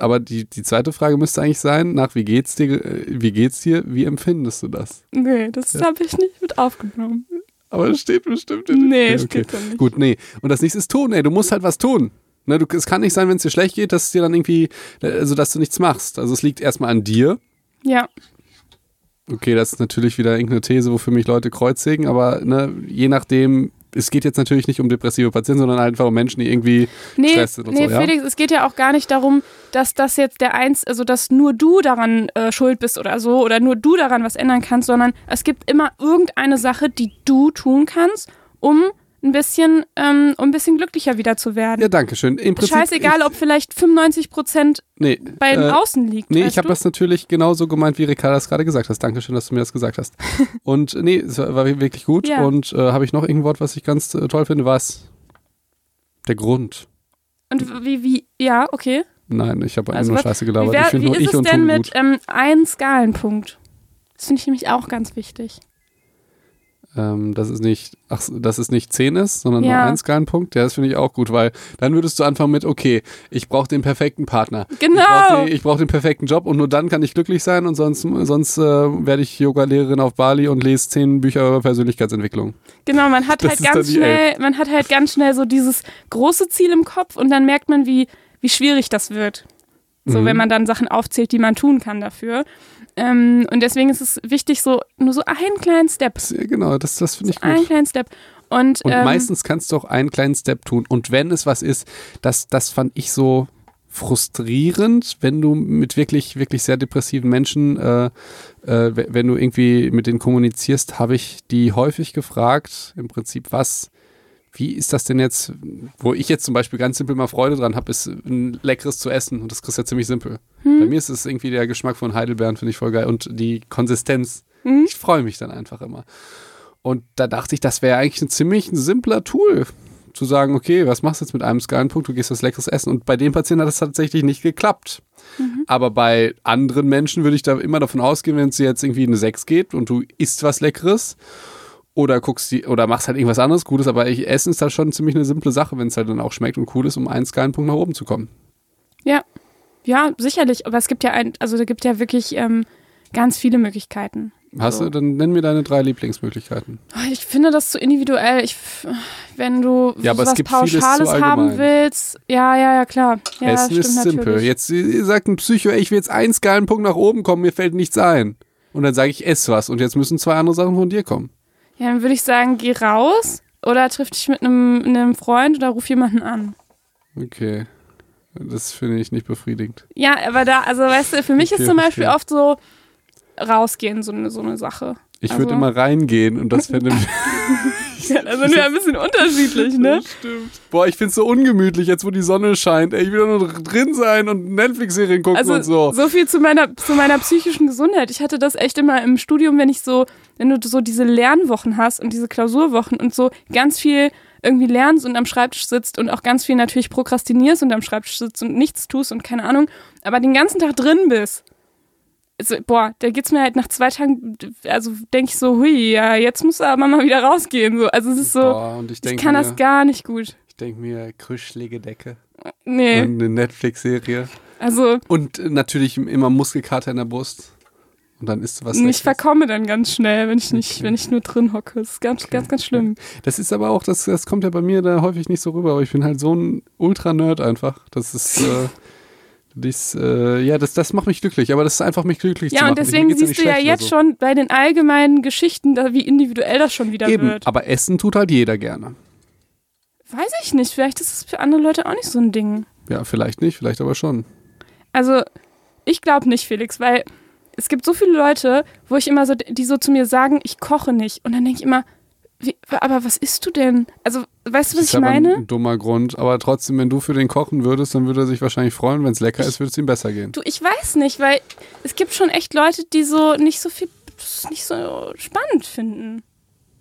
aber die, die zweite Frage müsste eigentlich sein, nach wie geht's dir, äh, wie geht's dir, wie empfindest du das? Nee, das Ja. habe ich nicht mit aufgenommen. Aber es steht bestimmt in Nee, Ja, steht da nicht. Gut, nee. Und das nächste ist tun, ey. Du musst halt was tun. Ne, du, es kann nicht sein, wenn es dir schlecht geht, dass es dir dann irgendwie, also dass du nichts machst. Also es liegt erstmal an dir. Ja, Okay, das ist natürlich wieder irgendeine These, wofür mich Leute kreuzsägen, aber ne, je nachdem, es geht jetzt natürlich nicht um depressive Patienten, sondern einfach um Menschen, die irgendwie Nee, Stress sind und nee so, ja? Felix, es geht ja auch gar nicht darum, dass das jetzt der eins, also dass nur du daran äh, schuld bist oder so oder nur du daran was ändern kannst, sondern es gibt immer irgendeine Sache, die du tun kannst, um ein bisschen, ähm, um ein bisschen glücklicher wieder zu werden. Ja, danke schön. Im Prinzip, Scheißegal, ich, ob vielleicht 95 Prozent nee, bei den äh, Außen liegt. Nee, ich habe das natürlich genauso gemeint, wie Ricarda es gerade gesagt hast. Dankeschön, dass du mir das gesagt hast. und nee, es war war wirklich gut. Ja. Und äh, habe ich noch irgendein Wort, was ich ganz äh, toll finde? Was? Der Grund. Und wie, wie, ja, okay. Nein, ich habe Also nur was- Scheiße Wie, gelabert. wär, ich wie nur ist ich es und denn mit ähm, einem Skalenpunkt? Das finde ich nämlich auch ganz wichtig. Ähm, dass es nicht, ach, dass es nicht 10 ist, sondern nur Ja. ein Skalenpunkt. Ja, das finde ich auch gut, weil dann würdest du anfangen mit, okay, ich brauche den perfekten Partner. Ich Genau. brauche ich brauch den perfekten Job und nur dann kann ich glücklich sein und sonst, sonst äh, werde ich Yoga-Lehrerin auf Bali und lese zehn Bücher über Persönlichkeitsentwicklung. Genau, man hat Das halt ganz schnell, man hat halt ganz schnell so dieses große Ziel im Kopf und dann merkt man, wie, wie schwierig das wird. So, Mhm. wenn man dann Sachen aufzählt, die man tun kann dafür. Ähm, und deswegen ist es wichtig, so nur so einen kleinen Step. Ja, genau, das, das finde ich Einen gut. kleinen Step. Und, Und ähm, meistens kannst du auch einen kleinen Step tun. Und wenn es was ist, das, das fand ich so frustrierend, wenn du mit wirklich, wirklich sehr depressiven Menschen, äh, äh, wenn du irgendwie mit denen kommunizierst, habe ich die häufig gefragt, im Prinzip, was, wie ist das denn jetzt, wo ich jetzt zum Beispiel ganz simpel mal Freude dran habe, ist ein leckeres zu essen und das kriegst du ja ziemlich simpel. Hm. Bei mir ist es irgendwie der Geschmack von Heidelbeeren, finde ich voll geil und die Konsistenz. Mhm. Ich freue mich dann einfach immer. Und da dachte ich, das wäre eigentlich ein ziemlich ein simpler Tool, zu sagen, okay, was machst du jetzt mit einem Skalenpunkt? Du gehst was leckeres essen. Und bei dem Patienten hat das tatsächlich nicht geklappt. Mhm. Aber bei anderen Menschen würde ich da immer davon ausgehen, wenn es dir jetzt irgendwie eine 6 geht und du isst was Leckeres oder guckst die oder machst halt irgendwas anderes Gutes, aber ich, Essen ist halt schon ziemlich eine simple Sache, wenn es halt dann auch schmeckt und cool ist, um einen Skalenpunkt nach oben zu kommen. Ja, ja, sicherlich. Aber es gibt ja ein, also da gibt ja wirklich ähm, ganz viele Möglichkeiten. Hast So. du, dann nenn mir deine drei Lieblingsmöglichkeiten. Ich finde das zu individuell. Ich, wenn du Ja, aber es was gibt vieles zu Pauschales haben willst, ja, ja, ja, klar. Ja, Essen ist simpel. Jetzt sagt ein Psycho, ey, ich will jetzt einen Skalenpunkt nach oben kommen, mir fällt nichts ein. Und dann sage ich, ess was. Und jetzt müssen zwei andere Sachen von dir kommen. Ja, dann würde ich sagen, geh raus oder triff dich mit einem, einem Freund oder ruf jemanden an. Okay. Das finde ich nicht befriedigend. Ja, aber da, also weißt du, für mich Okay, ist zum Beispiel verstehe. oft so rausgehen so eine, so eine Sache. Ich Also- würde immer reingehen und das fände ich. Ja, da sind wir ein bisschen unterschiedlich, ne? Stimmt. Boah, ich finde es so ungemütlich, jetzt wo die Sonne scheint. Ey, ich will doch nur drin sein und Netflix-Serien gucken Also und so. so viel zu meiner, zu meiner psychischen Gesundheit. Ich hatte das echt immer im Studium, wenn ich so, wenn du so diese Lernwochen hast und diese Klausurwochen und so ganz viel irgendwie lernst und am Schreibtisch sitzt und auch ganz viel natürlich prokrastinierst und am Schreibtisch sitzt und nichts tust und keine Ahnung, aber den ganzen Tag drin bist. Also, boah, da geht's mir halt nach zwei Tagen, also denke ich so, hui, ja, jetzt muss aber mal wieder rausgehen. So. Also es ist so, Boah, und ich ich denke kann mir, das gar nicht gut. ich denk mir, kuschelige Decke Nee, und eine Netflix-Serie. also Und natürlich immer Muskelkater in der Brust. Und dann isst du was ich verkomme dann ganz schnell, wenn ich nicht, Okay. wenn ich nur drin hocke. Das ist ganz, ganz, ganz schlimm. Das ist aber auch, das, das kommt ja bei mir da häufig nicht so rüber, aber ich bin halt so ein Ultra-Nerd einfach. Das ist, äh, das, äh, ja, das, das macht mich glücklich, aber das ist einfach mich glücklich zu Ja, machen. und Mir deswegen siehst du ja jetzt so. schon bei den allgemeinen Geschichten, da, wie individuell das schon wieder Eben, wird. aber Essen tut halt jeder gerne. Weiß ich nicht, vielleicht ist es für andere Leute auch nicht so ein Ding. Ja, vielleicht nicht, vielleicht aber schon. Also, ich glaube nicht, Felix, weil es gibt so viele Leute, wo ich immer so, die so zu mir sagen, ich koche nicht. Und dann denke ich immer, wie, aber was isst du denn? Also, weißt du, was das ist ich meine? ein dummer Grund, aber trotzdem, wenn du für den kochen würdest, dann würde er sich wahrscheinlich freuen. Wenn es lecker ist, würde es ihm besser gehen. Du, ich weiß nicht, weil es gibt schon echt Leute, die so nicht so viel, nicht so spannend finden,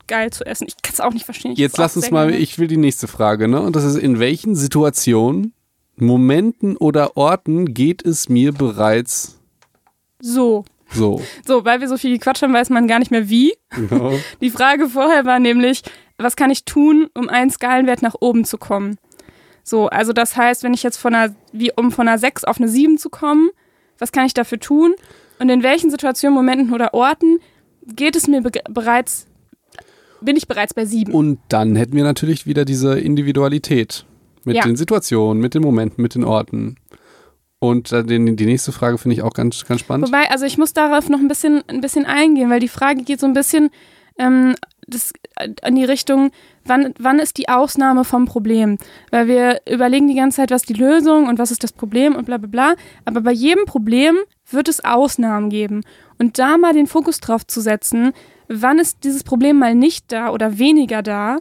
geil zu essen. Ich kann es auch nicht verstehen. Ich Jetzt lass uns mal, ich will die nächste Frage, ne? Und das ist, in welchen Situationen, Momenten oder Orten geht es mir bereits So. So? So, weil wir so viel gequatscht haben, weiß man gar nicht mehr wie. Genau. Die Frage vorher war nämlich, was kann ich tun, um einen Skalenwert nach oben zu kommen? So, also das heißt, wenn ich jetzt von einer, wie um von einer 6 auf eine 7 zu kommen, was kann ich dafür tun? Und in welchen Situationen, Momenten oder Orten geht es mir be bereits, bin ich bereits bei 7? Und dann hätten wir natürlich wieder diese Individualität mit Ja. den Situationen, mit den Momenten, mit den Orten. Und äh, den, die nächste Frage finde ich auch ganz, ganz spannend. Wobei, also ich muss darauf noch ein bisschen, ein bisschen eingehen, weil die Frage geht so ein bisschen ähm, das, äh, in die Richtung, wann, wann ist die Ausnahme vom Problem? Weil wir überlegen die ganze Zeit, was die Lösung und was ist das Problem und bla bla bla. Aber bei jedem Problem wird es Ausnahmen geben. Und da mal den Fokus drauf zu setzen, wann ist dieses Problem mal nicht da oder weniger da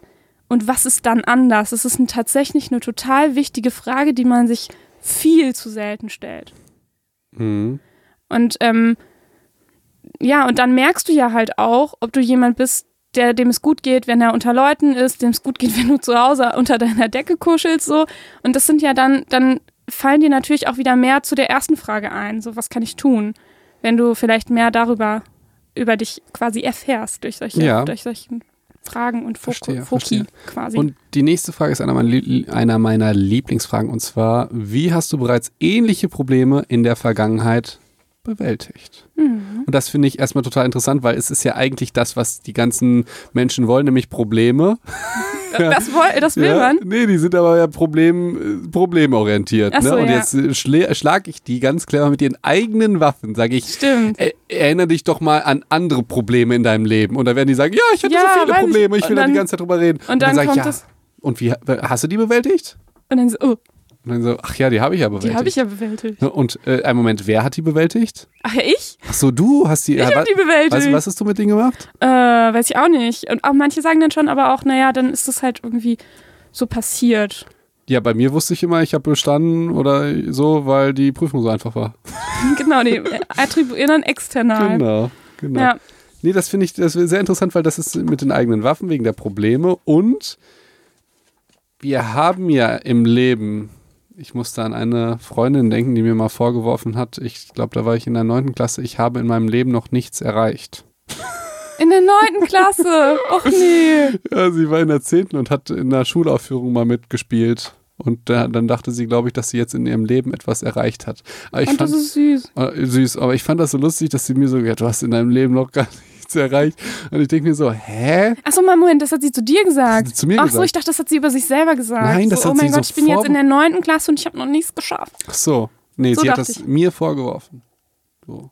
und was ist dann anders? Das ist ein, tatsächlich eine total wichtige Frage, die man sich viel zu selten stellt. Mhm. Und ähm, ja, und dann merkst du ja halt auch, ob du jemand bist, der dem es gut geht, wenn er unter Leuten ist, dem es gut geht, wenn du zu Hause unter deiner Decke kuschelst, so. Und das sind ja dann, dann fallen dir natürlich auch wieder mehr zu der ersten Frage ein. So, was kann ich tun? Wenn du vielleicht mehr darüber, über dich quasi erfährst durch solche, Ja. durch solche Fragen und Foko, Verstehe, Foki verstehe. quasi. Und die nächste Frage ist einer meiner, einer meiner Lieblingsfragen und zwar, wie hast du bereits ähnliche Probleme in der Vergangenheit bewältigt? Mhm. Und das finde ich erstmal total interessant, weil es ist ja eigentlich das, was die ganzen Menschen wollen, nämlich Probleme. das, woll, das will ja? man. Nee, die sind aber ja Problem, äh, problemorientiert. Ne? so, Und ja. jetzt äh, schlä- schlage ich die ganz clever mit ihren eigenen Waffen, sage ich. Stimmt. Äh, erinnere dich doch mal an andere Probleme in deinem Leben. Und dann werden die sagen, ja, ich hatte Ja, so viele. Probleme, ich will Und da die dann- ganze Zeit drüber reden. und dann sag kommt ich, ja. das- Und wie hast du die bewältigt? Und dann so, oh, Und dann so, ach ja, die habe ich ja bewältigt. die habe ich ja bewältigt. Und äh, einen Moment, wer hat die bewältigt? Ach ja, ich? Ach so, du hast die. Ich habe die bewältigt. Was, was hast du mit denen gemacht? Äh, weiß ich auch nicht. Und auch manche sagen dann schon, aber auch, naja, dann ist das halt irgendwie so passiert. Ja, bei mir wusste ich immer, ich habe bestanden oder so, weil die Prüfung so einfach war. genau, die attribuieren dann external. Genau, genau. Ja. Nee, das finde ich das sehr interessant, weil das ist mit den eigenen Waffen wegen der Probleme und wir haben ja im Leben, ich musste an eine Freundin denken, die mir mal vorgeworfen hat, ich glaube, da war ich in der neunten Klasse, ich habe in meinem Leben noch nichts erreicht. In der neunten Klasse. Och nee. Ja, sie war in der zehnten und hat in der Schulaufführung mal mitgespielt. Und da, dann dachte sie, glaube ich, dass sie jetzt in ihrem Leben etwas erreicht hat. Aber ich Und fand, das ist süß. äh, süß, aber ich fand das so lustig, dass sie mir so, ja, du hast in deinem Leben noch gar nichts erreicht. Und ich denke mir so, hä? Achso, mal Moment, das hat sie zu dir gesagt. hat sie zu mir Ach so, gesagt. ich dachte, das hat sie über sich selber gesagt. Nein, das so, hat Oh mein sie Gott, so ich bin jetzt in der neunten Klasse und ich habe noch nichts geschafft. Ach so. Nee, So sie hat das ich. mir vorgeworfen. So.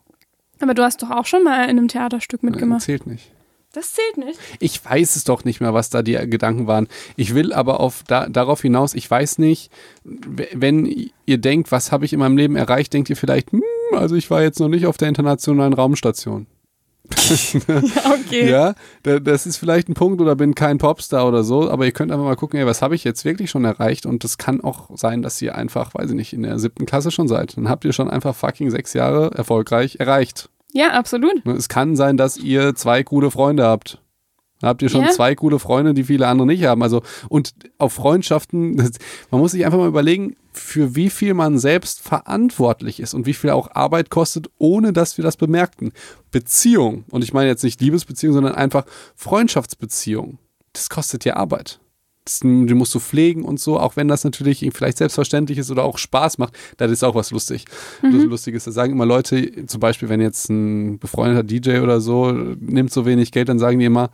Aber du hast doch auch schon mal in einem Theaterstück mitgemacht. zählt nicht. Das zählt nicht. Ich weiß es doch nicht mehr, was da die Gedanken waren. Ich will aber auf da, darauf hinaus, ich weiß nicht, wenn ihr denkt, was habe ich in meinem Leben erreicht, denkt ihr vielleicht, hm, also ich war jetzt noch nicht auf der internationalen Raumstation. Okay. Ja, da, das ist vielleicht ein Punkt oder bin kein Popstar oder so, aber ihr könnt einfach mal gucken, ey, was habe ich jetzt wirklich schon erreicht und es kann auch sein, dass ihr einfach, weiß ich nicht, in der siebten Klasse schon seid. Dann habt ihr schon einfach fucking sechs Jahre erfolgreich erreicht. Ja, absolut. Es kann sein, dass ihr zwei coole Freunde habt. Da habt ihr schon Ja. zwei coole Freunde, die viele andere nicht haben. Also, und auf Freundschaften, das, man muss sich einfach mal überlegen, für wie viel man selbst verantwortlich ist und wie viel auch Arbeit kostet, ohne dass wir das bemerkten. Beziehung, und ich meine jetzt nicht Liebesbeziehung, sondern einfach Freundschaftsbeziehung. Das kostet ja Arbeit. Das, die musst du pflegen und so, auch wenn das natürlich vielleicht selbstverständlich ist oder auch Spaß macht, das ist auch was lustig. Lustiges. Da sagen immer Leute, zum Beispiel, wenn jetzt ein befreundeter DJ oder so nimmt so wenig Geld, dann sagen die immer,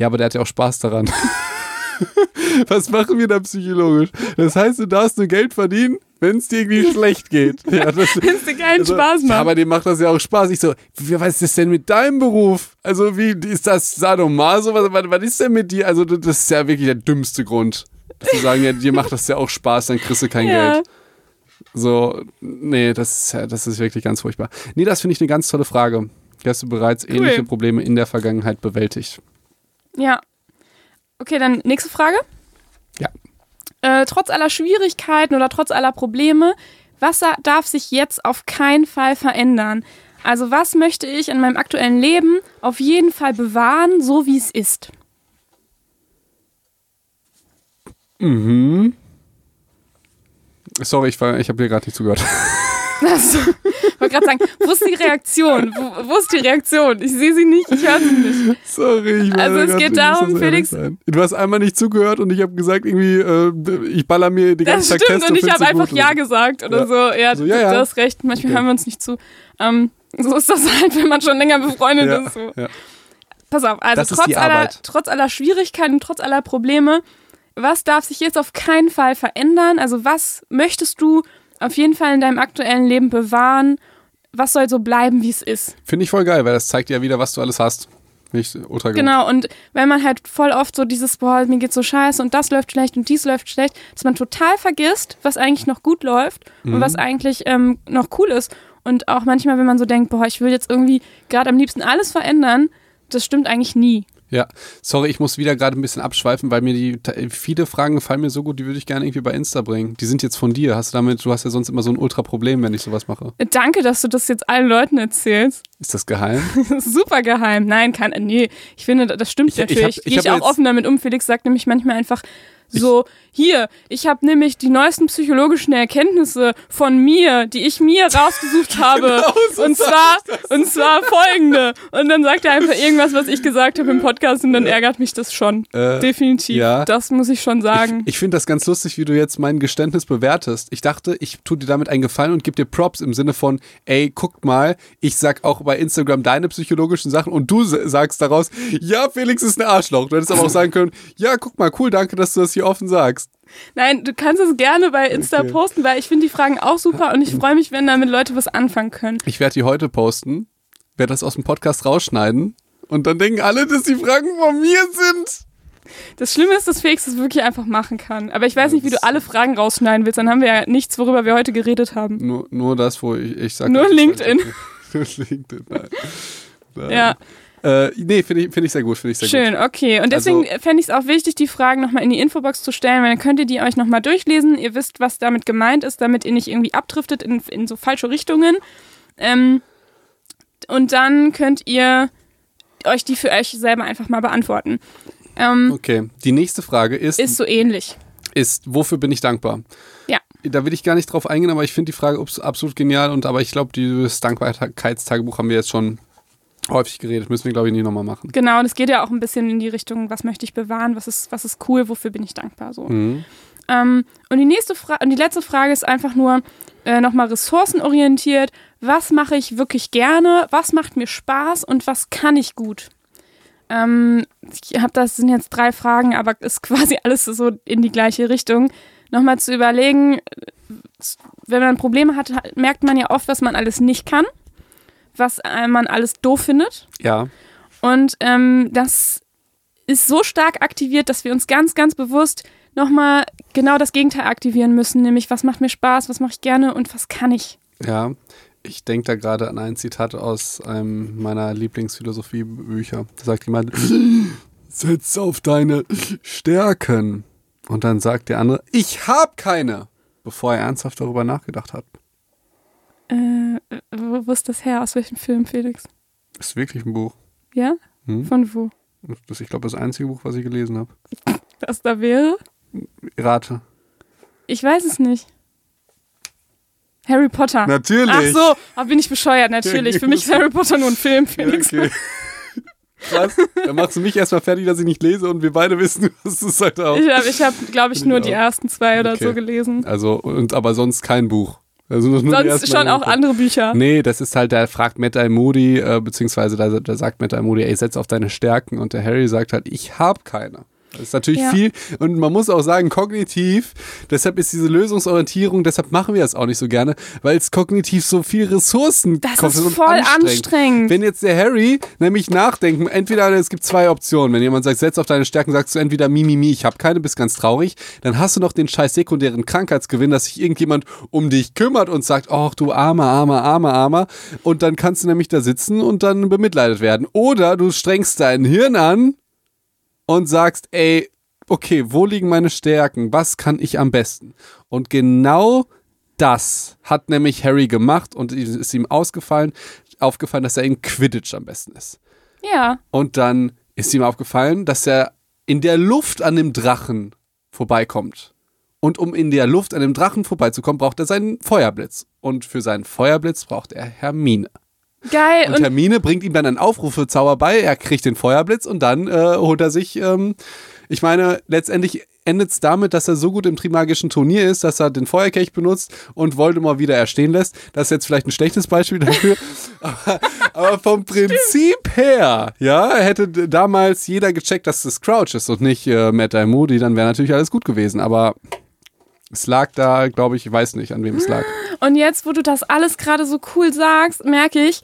ja, aber der hat ja auch Spaß daran. Was machen wir da psychologisch? Das heißt, du darfst nur Geld verdienen, wenn es dir irgendwie schlecht geht. Ja, das, Wenn es dir keinen also, Spaß Ja, macht. aber dem macht das ja auch Spaß. Ich so, wie, was ist das denn mit deinem Beruf? Also, wie ist das sadomaso? Was, was, was ist denn mit dir? Also, das ist ja wirklich der dümmste Grund. Zu sagen, ja, dir macht das ja auch Spaß, dann kriegst du kein Ja. Geld. So, nee, das ist, ja- das ist wirklich ganz furchtbar. Nee, das finde ich eine ganz tolle Frage. Hast du bereits ähnliche Probleme in der Vergangenheit bewältigt? Ja. Okay, dann nächste Frage. Ja. Äh, trotz aller Schwierigkeiten oder trotz aller Probleme, was darf sich jetzt auf keinen Fall verändern? Also was möchte ich in meinem aktuellen Leben auf jeden Fall bewahren, so wie es ist? Mhm. Sorry, ich, war- ich habe dir gerade nicht zugehört. Also, ich wollte gerade sagen, wo ist die Reaktion? Wo, wo ist die Reaktion? Ich sehe sie nicht, ich höre sie nicht. Sorry, ich Also es geht ich darum, das Felix-. Du hast einmal nicht zugehört und ich habe gesagt, irgendwie, äh, ich baller mir die ganze Das Zeit stimmt Testo, und ich findest habe einfach Ja gesagt oder Ja. so. Ja, So, ja, ja. du hast recht, manchmal Okay. hören wir uns nicht zu. Ähm, so ist das halt, wenn man schon länger befreundet Ja, ist. So. ja. Pass auf, also Das trotz aller, trotz aller Schwierigkeiten, trotz aller Probleme, was darf sich jetzt auf keinen Fall verändern? Also was möchtest du auf jeden Fall in deinem aktuellen Leben bewahren? Was soll so bleiben, wie es ist? Finde ich voll geil, weil das zeigt ja wieder, was du alles hast. Ich ultra gut. Genau, und wenn man halt voll oft so dieses, boah, mir geht's so scheiße und das läuft schlecht und dies läuft schlecht, dass man total vergisst, was eigentlich noch gut läuft und Mhm. was eigentlich ähm, noch cool ist. Und auch manchmal, wenn man so denkt, boah, ich will jetzt irgendwie gerade am liebsten alles verändern, das stimmt eigentlich nie. Ja, sorry, ich muss wieder gerade ein bisschen abschweifen, weil mir die viele Fragen gefallen mir so gut, die würde ich gerne irgendwie bei Insta bringen. Die sind jetzt von dir. Hast du damit, du hast ja sonst immer so ein Ultra-Problem, wenn ich sowas mache. Danke, dass du das jetzt allen Leuten erzählst. Ist das geheim? Super geheim. Nein, kann, nee, ich finde, das stimmt Ich- ich natürlich. Gehe ich ich, hab auch offen damit um. Felix sagt nämlich manchmal einfach so, hier, ich habe nämlich die neuesten psychologischen Erkenntnisse von mir, die ich mir rausgesucht habe. Genau so und zwar, und zwar folgende. Und dann sagt er einfach irgendwas, was ich gesagt habe im Podcast und dann ärgert mich das schon. Äh, Definitiv. ja. Das muss ich schon sagen. Ich, ich finde das ganz lustig, wie du jetzt mein Geständnis bewertest. Ich dachte, ich tue dir damit einen Gefallen und gebe dir Props im Sinne von, ey, guckt mal, ich sag auch bei Instagram deine psychologischen Sachen und du sagst daraus, ja, Felix ist ein Arschloch. Du hättest aber auch sagen können, ja, guck mal, cool, danke, dass du das hier offen sagst. Nein, du kannst es gerne bei Insta Okay. posten, weil ich finde die Fragen auch super und ich freue mich, wenn damit Leute was anfangen können. Ich werde die heute posten, werde das aus dem Podcast rausschneiden und dann denken alle, dass die Fragen von mir sind. Das Schlimme ist, dass Felix das wirklich einfach machen kann. Aber ich weiß nicht, wie du alle Fragen rausschneiden willst. Dann haben wir ja nichts, worüber wir heute geredet haben. Nur, nur das, wo ich, ich sage. Nur LinkedIn. Nur LinkedIn, nein. nein. Ja, Äh, nee, finde ich, find ich sehr gut, ich sehr schön, gut. okay. Und deswegen Also- fände ich es auch wichtig, die Fragen nochmal in die Infobox zu stellen, weil dann könnt ihr die euch nochmal durchlesen. Ihr wisst, was damit gemeint ist, damit ihr nicht irgendwie abdriftet in, in so falsche Richtungen. Ähm, und dann könnt ihr euch die für euch selber einfach mal beantworten. Ähm, Okay, die nächste Frage ist, ist so ähnlich. ist, wofür bin ich dankbar? Ja. Da will ich gar nicht drauf eingehen, aber ich finde die Frage abs- absolut genial und aber ich glaube, dieses Dankbarkeitstagebuch haben wir jetzt schon häufig geredet. Müssen wir, glaube ich, nicht nochmal machen. Genau, und es geht ja auch ein bisschen in die Richtung, was möchte ich bewahren, was ist, was ist cool, wofür bin ich dankbar. So. Mhm. Ähm, und die nächste Frage und die letzte Frage ist einfach nur äh, nochmal ressourcenorientiert. Was mache ich wirklich gerne? Was macht mir Spaß und was kann ich gut? Ähm, ich habe das sind jetzt drei Fragen, aber ist quasi alles so in die gleiche Richtung. Nochmal zu überlegen, äh, wenn man Probleme hat- merkt man ja oft, was man alles nicht kann, was äh, man alles doof findet. Ja. Und ähm, das ist so stark aktiviert, dass wir uns ganz, ganz bewusst nochmal genau das Gegenteil aktivieren müssen, nämlich was macht mir Spaß, was mache ich gerne und was kann ich. Ja, ich denke da gerade an ein Zitat aus einem meiner Lieblingsphilosophie-Bücher. Da sagt jemand, setz auf deine Stärken. Und dann sagt der andere, ich habe keine, bevor er ernsthaft darüber nachgedacht hat. Äh, wo, ist das her? Aus welchem Film, Felix? Ist wirklich ein Buch. Ja? Hm? Von wo? Das ist, ich glaube, das einzige Buch, was ich gelesen habe. Das da wäre? Rate. Ich weiß es nicht. Harry Potter. Natürlich. Ach so, oh, bin ich bescheuert, natürlich. Für mich ist Harry Potter nur ein Film, Felix. Okay. Krass. Dann machst du mich erstmal fertig, dass ich nicht lese und wir beide wissen, dass es halt auch. Ich habe, ich hab, glaube ich, nur ich die ersten zwei oder Okay. so gelesen. Also, und aber sonst kein Buch. Also Sonst schon auch andere Bücher. Nee, das ist halt, da fragt Matt Moody, äh, beziehungsweise da, da sagt Matt Moody, ey, setz auf deine Stärken. Und der Harry sagt halt, ich habe keine. Das ist natürlich Ja. viel und man muss auch sagen, kognitiv, deshalb ist diese Lösungsorientierung, deshalb machen wir das auch nicht so gerne, weil es kognitiv so viel Ressourcen Das kostet ist und voll anstrengend. Wenn jetzt der Harry nämlich nachdenken, entweder es gibt zwei Optionen, wenn jemand sagt, setz auf deine Stärken, sagst du entweder Mimimi, ich habe keine, bist ganz traurig, dann hast du noch den scheiß sekundären Krankheitsgewinn, dass sich irgendjemand um dich kümmert und sagt, ach du armer, armer, armer, armer und dann kannst du nämlich da sitzen und dann bemitleidet werden. Oder du strengst dein Hirn an und sagst, ey, okay, wo liegen meine Stärken? Was kann ich am besten? Und genau das hat nämlich Harry gemacht und es ist ihm ausgefallen, aufgefallen, dass er in Quidditch am besten ist. Ja. Und dann ist ihm aufgefallen, dass er in der Luft an dem Drachen vorbeikommt. Und um in der Luft an dem Drachen vorbeizukommen, braucht er seinen Feuerblitz. Und für seinen Feuerblitz braucht er Hermine. Geil. Und Und, Hermine bringt ihm dann einen Aufrufezauber bei, er kriegt den Feuerblitz und dann äh, holt er sich, ähm, ich meine, letztendlich endet es damit, dass er so gut im Trimagischen Turnier ist, dass er den Feuerkelch benutzt und Voldemort wieder erstehen lässt. Das ist jetzt vielleicht ein schlechtes Beispiel dafür. aber, aber vom Prinzip her, ja, hätte damals jeder gecheckt, dass das Crouch ist und nicht äh, Matt Moody, dann wäre natürlich alles gut gewesen. Aber es lag da, glaube ich, ich weiß nicht, an wem es lag. und jetzt, wo du das alles gerade so cool sagst, merke ich,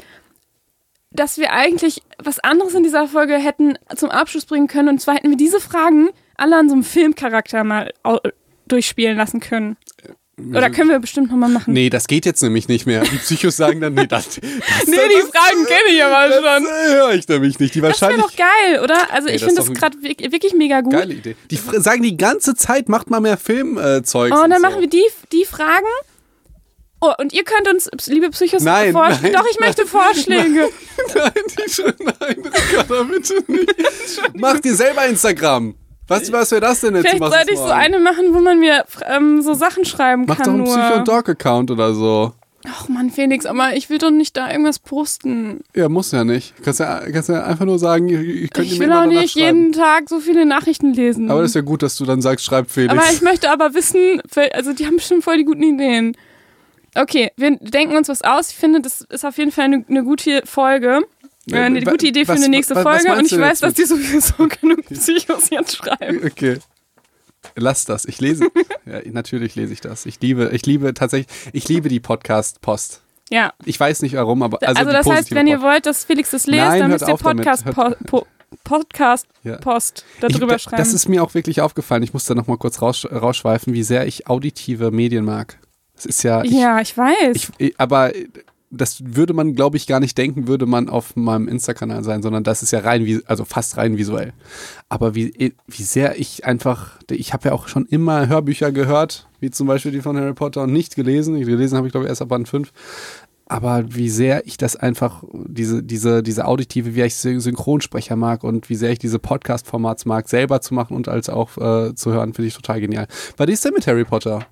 dass wir eigentlich was anderes in dieser Folge hätten zum Abschluss bringen können. Und zwar hätten wir diese Fragen alle an so einem Filmcharakter mal durchspielen lassen können. Oder können wir bestimmt nochmal machen? Nee, das geht jetzt nämlich nicht mehr. Die Psychos sagen dann, nee, das. das nee, die Fragen kenne ich aber schon. Das höre ich nämlich nicht. Die Das wäre doch geil, oder? Also ich das finde das gerade wirklich mega gut. Geile Idee. Die sagen die ganze Zeit, macht mal mehr Filmzeug. Oh, und dann machen wir die, die Fragen. Oh, und ihr könnt uns, liebe Psychos, Nein, vorschlagen. nein, Doch, ich möchte Vorschläge. Nein, die schon, nein, Ricarda, bitte nicht. Mach dir selber Instagram. Was, was wäre das denn jetzt? Vielleicht sollte ich so eine machen, wo man mir ähm, so Sachen schreiben Mach doch kann. einen nur. Psycho- und Dog-Account oder so. Ach Mann, Felix, aber ich will doch nicht da irgendwas posten. Ja, muss ja nicht. Kannst ja, kannst ja einfach nur sagen, ich, könnte Ich mir will auch nicht jeden Tag so viele Nachrichten lesen. Aber das ist ja gut, dass du dann sagst, schreib Felix. Aber ich möchte aber wissen, also die haben bestimmt voll die guten Ideen. Okay, wir denken uns was aus. Ich finde, das ist auf jeden Fall eine, eine gute Folge. Äh, eine gute Idee für was- eine nächste wa- was Folge. Und meinst ich weiß, dass die sowieso genug Psychos jetzt schreiben. Okay. Lass das. Ich lese. ja, natürlich lese ich das. Ich liebe, ich liebe tatsächlich, ich liebe die Podcast-Post. Ja. Ich weiß nicht warum, aber also, Also, das heißt, wenn ihr wollt, dass Felix das lest, Nein, dann müsst ihr damit. Podcast, po, po, Podcast Ja. Post Ich- darüber da- schreiben. Das ist mir auch wirklich aufgefallen. Ich muss da noch mal kurz raus, rausschweifen, wie sehr ich auditive Medien mag. Das ist ja, ich, ja, ich weiß. ich, ich, aber das würde man, glaube ich, gar nicht denken, würde man auf meinem Insta-Kanal sein, sondern das ist ja rein, also fast rein visuell. Aber wie, wie sehr ich einfach, ich habe ja auch schon immer Hörbücher gehört, wie zum Beispiel die von Harry Potter und nicht gelesen. Gelesen habe ich, glaube ich, erst ab Band 5. Aber wie sehr ich das einfach, diese, diese, diese auditive, wie ich Syn- Synchronsprecher mag und wie sehr ich diese Podcast-Formats mag, selber zu machen und als auch äh, zu hören, finde ich total genial. Was ist denn mit Harry Potter?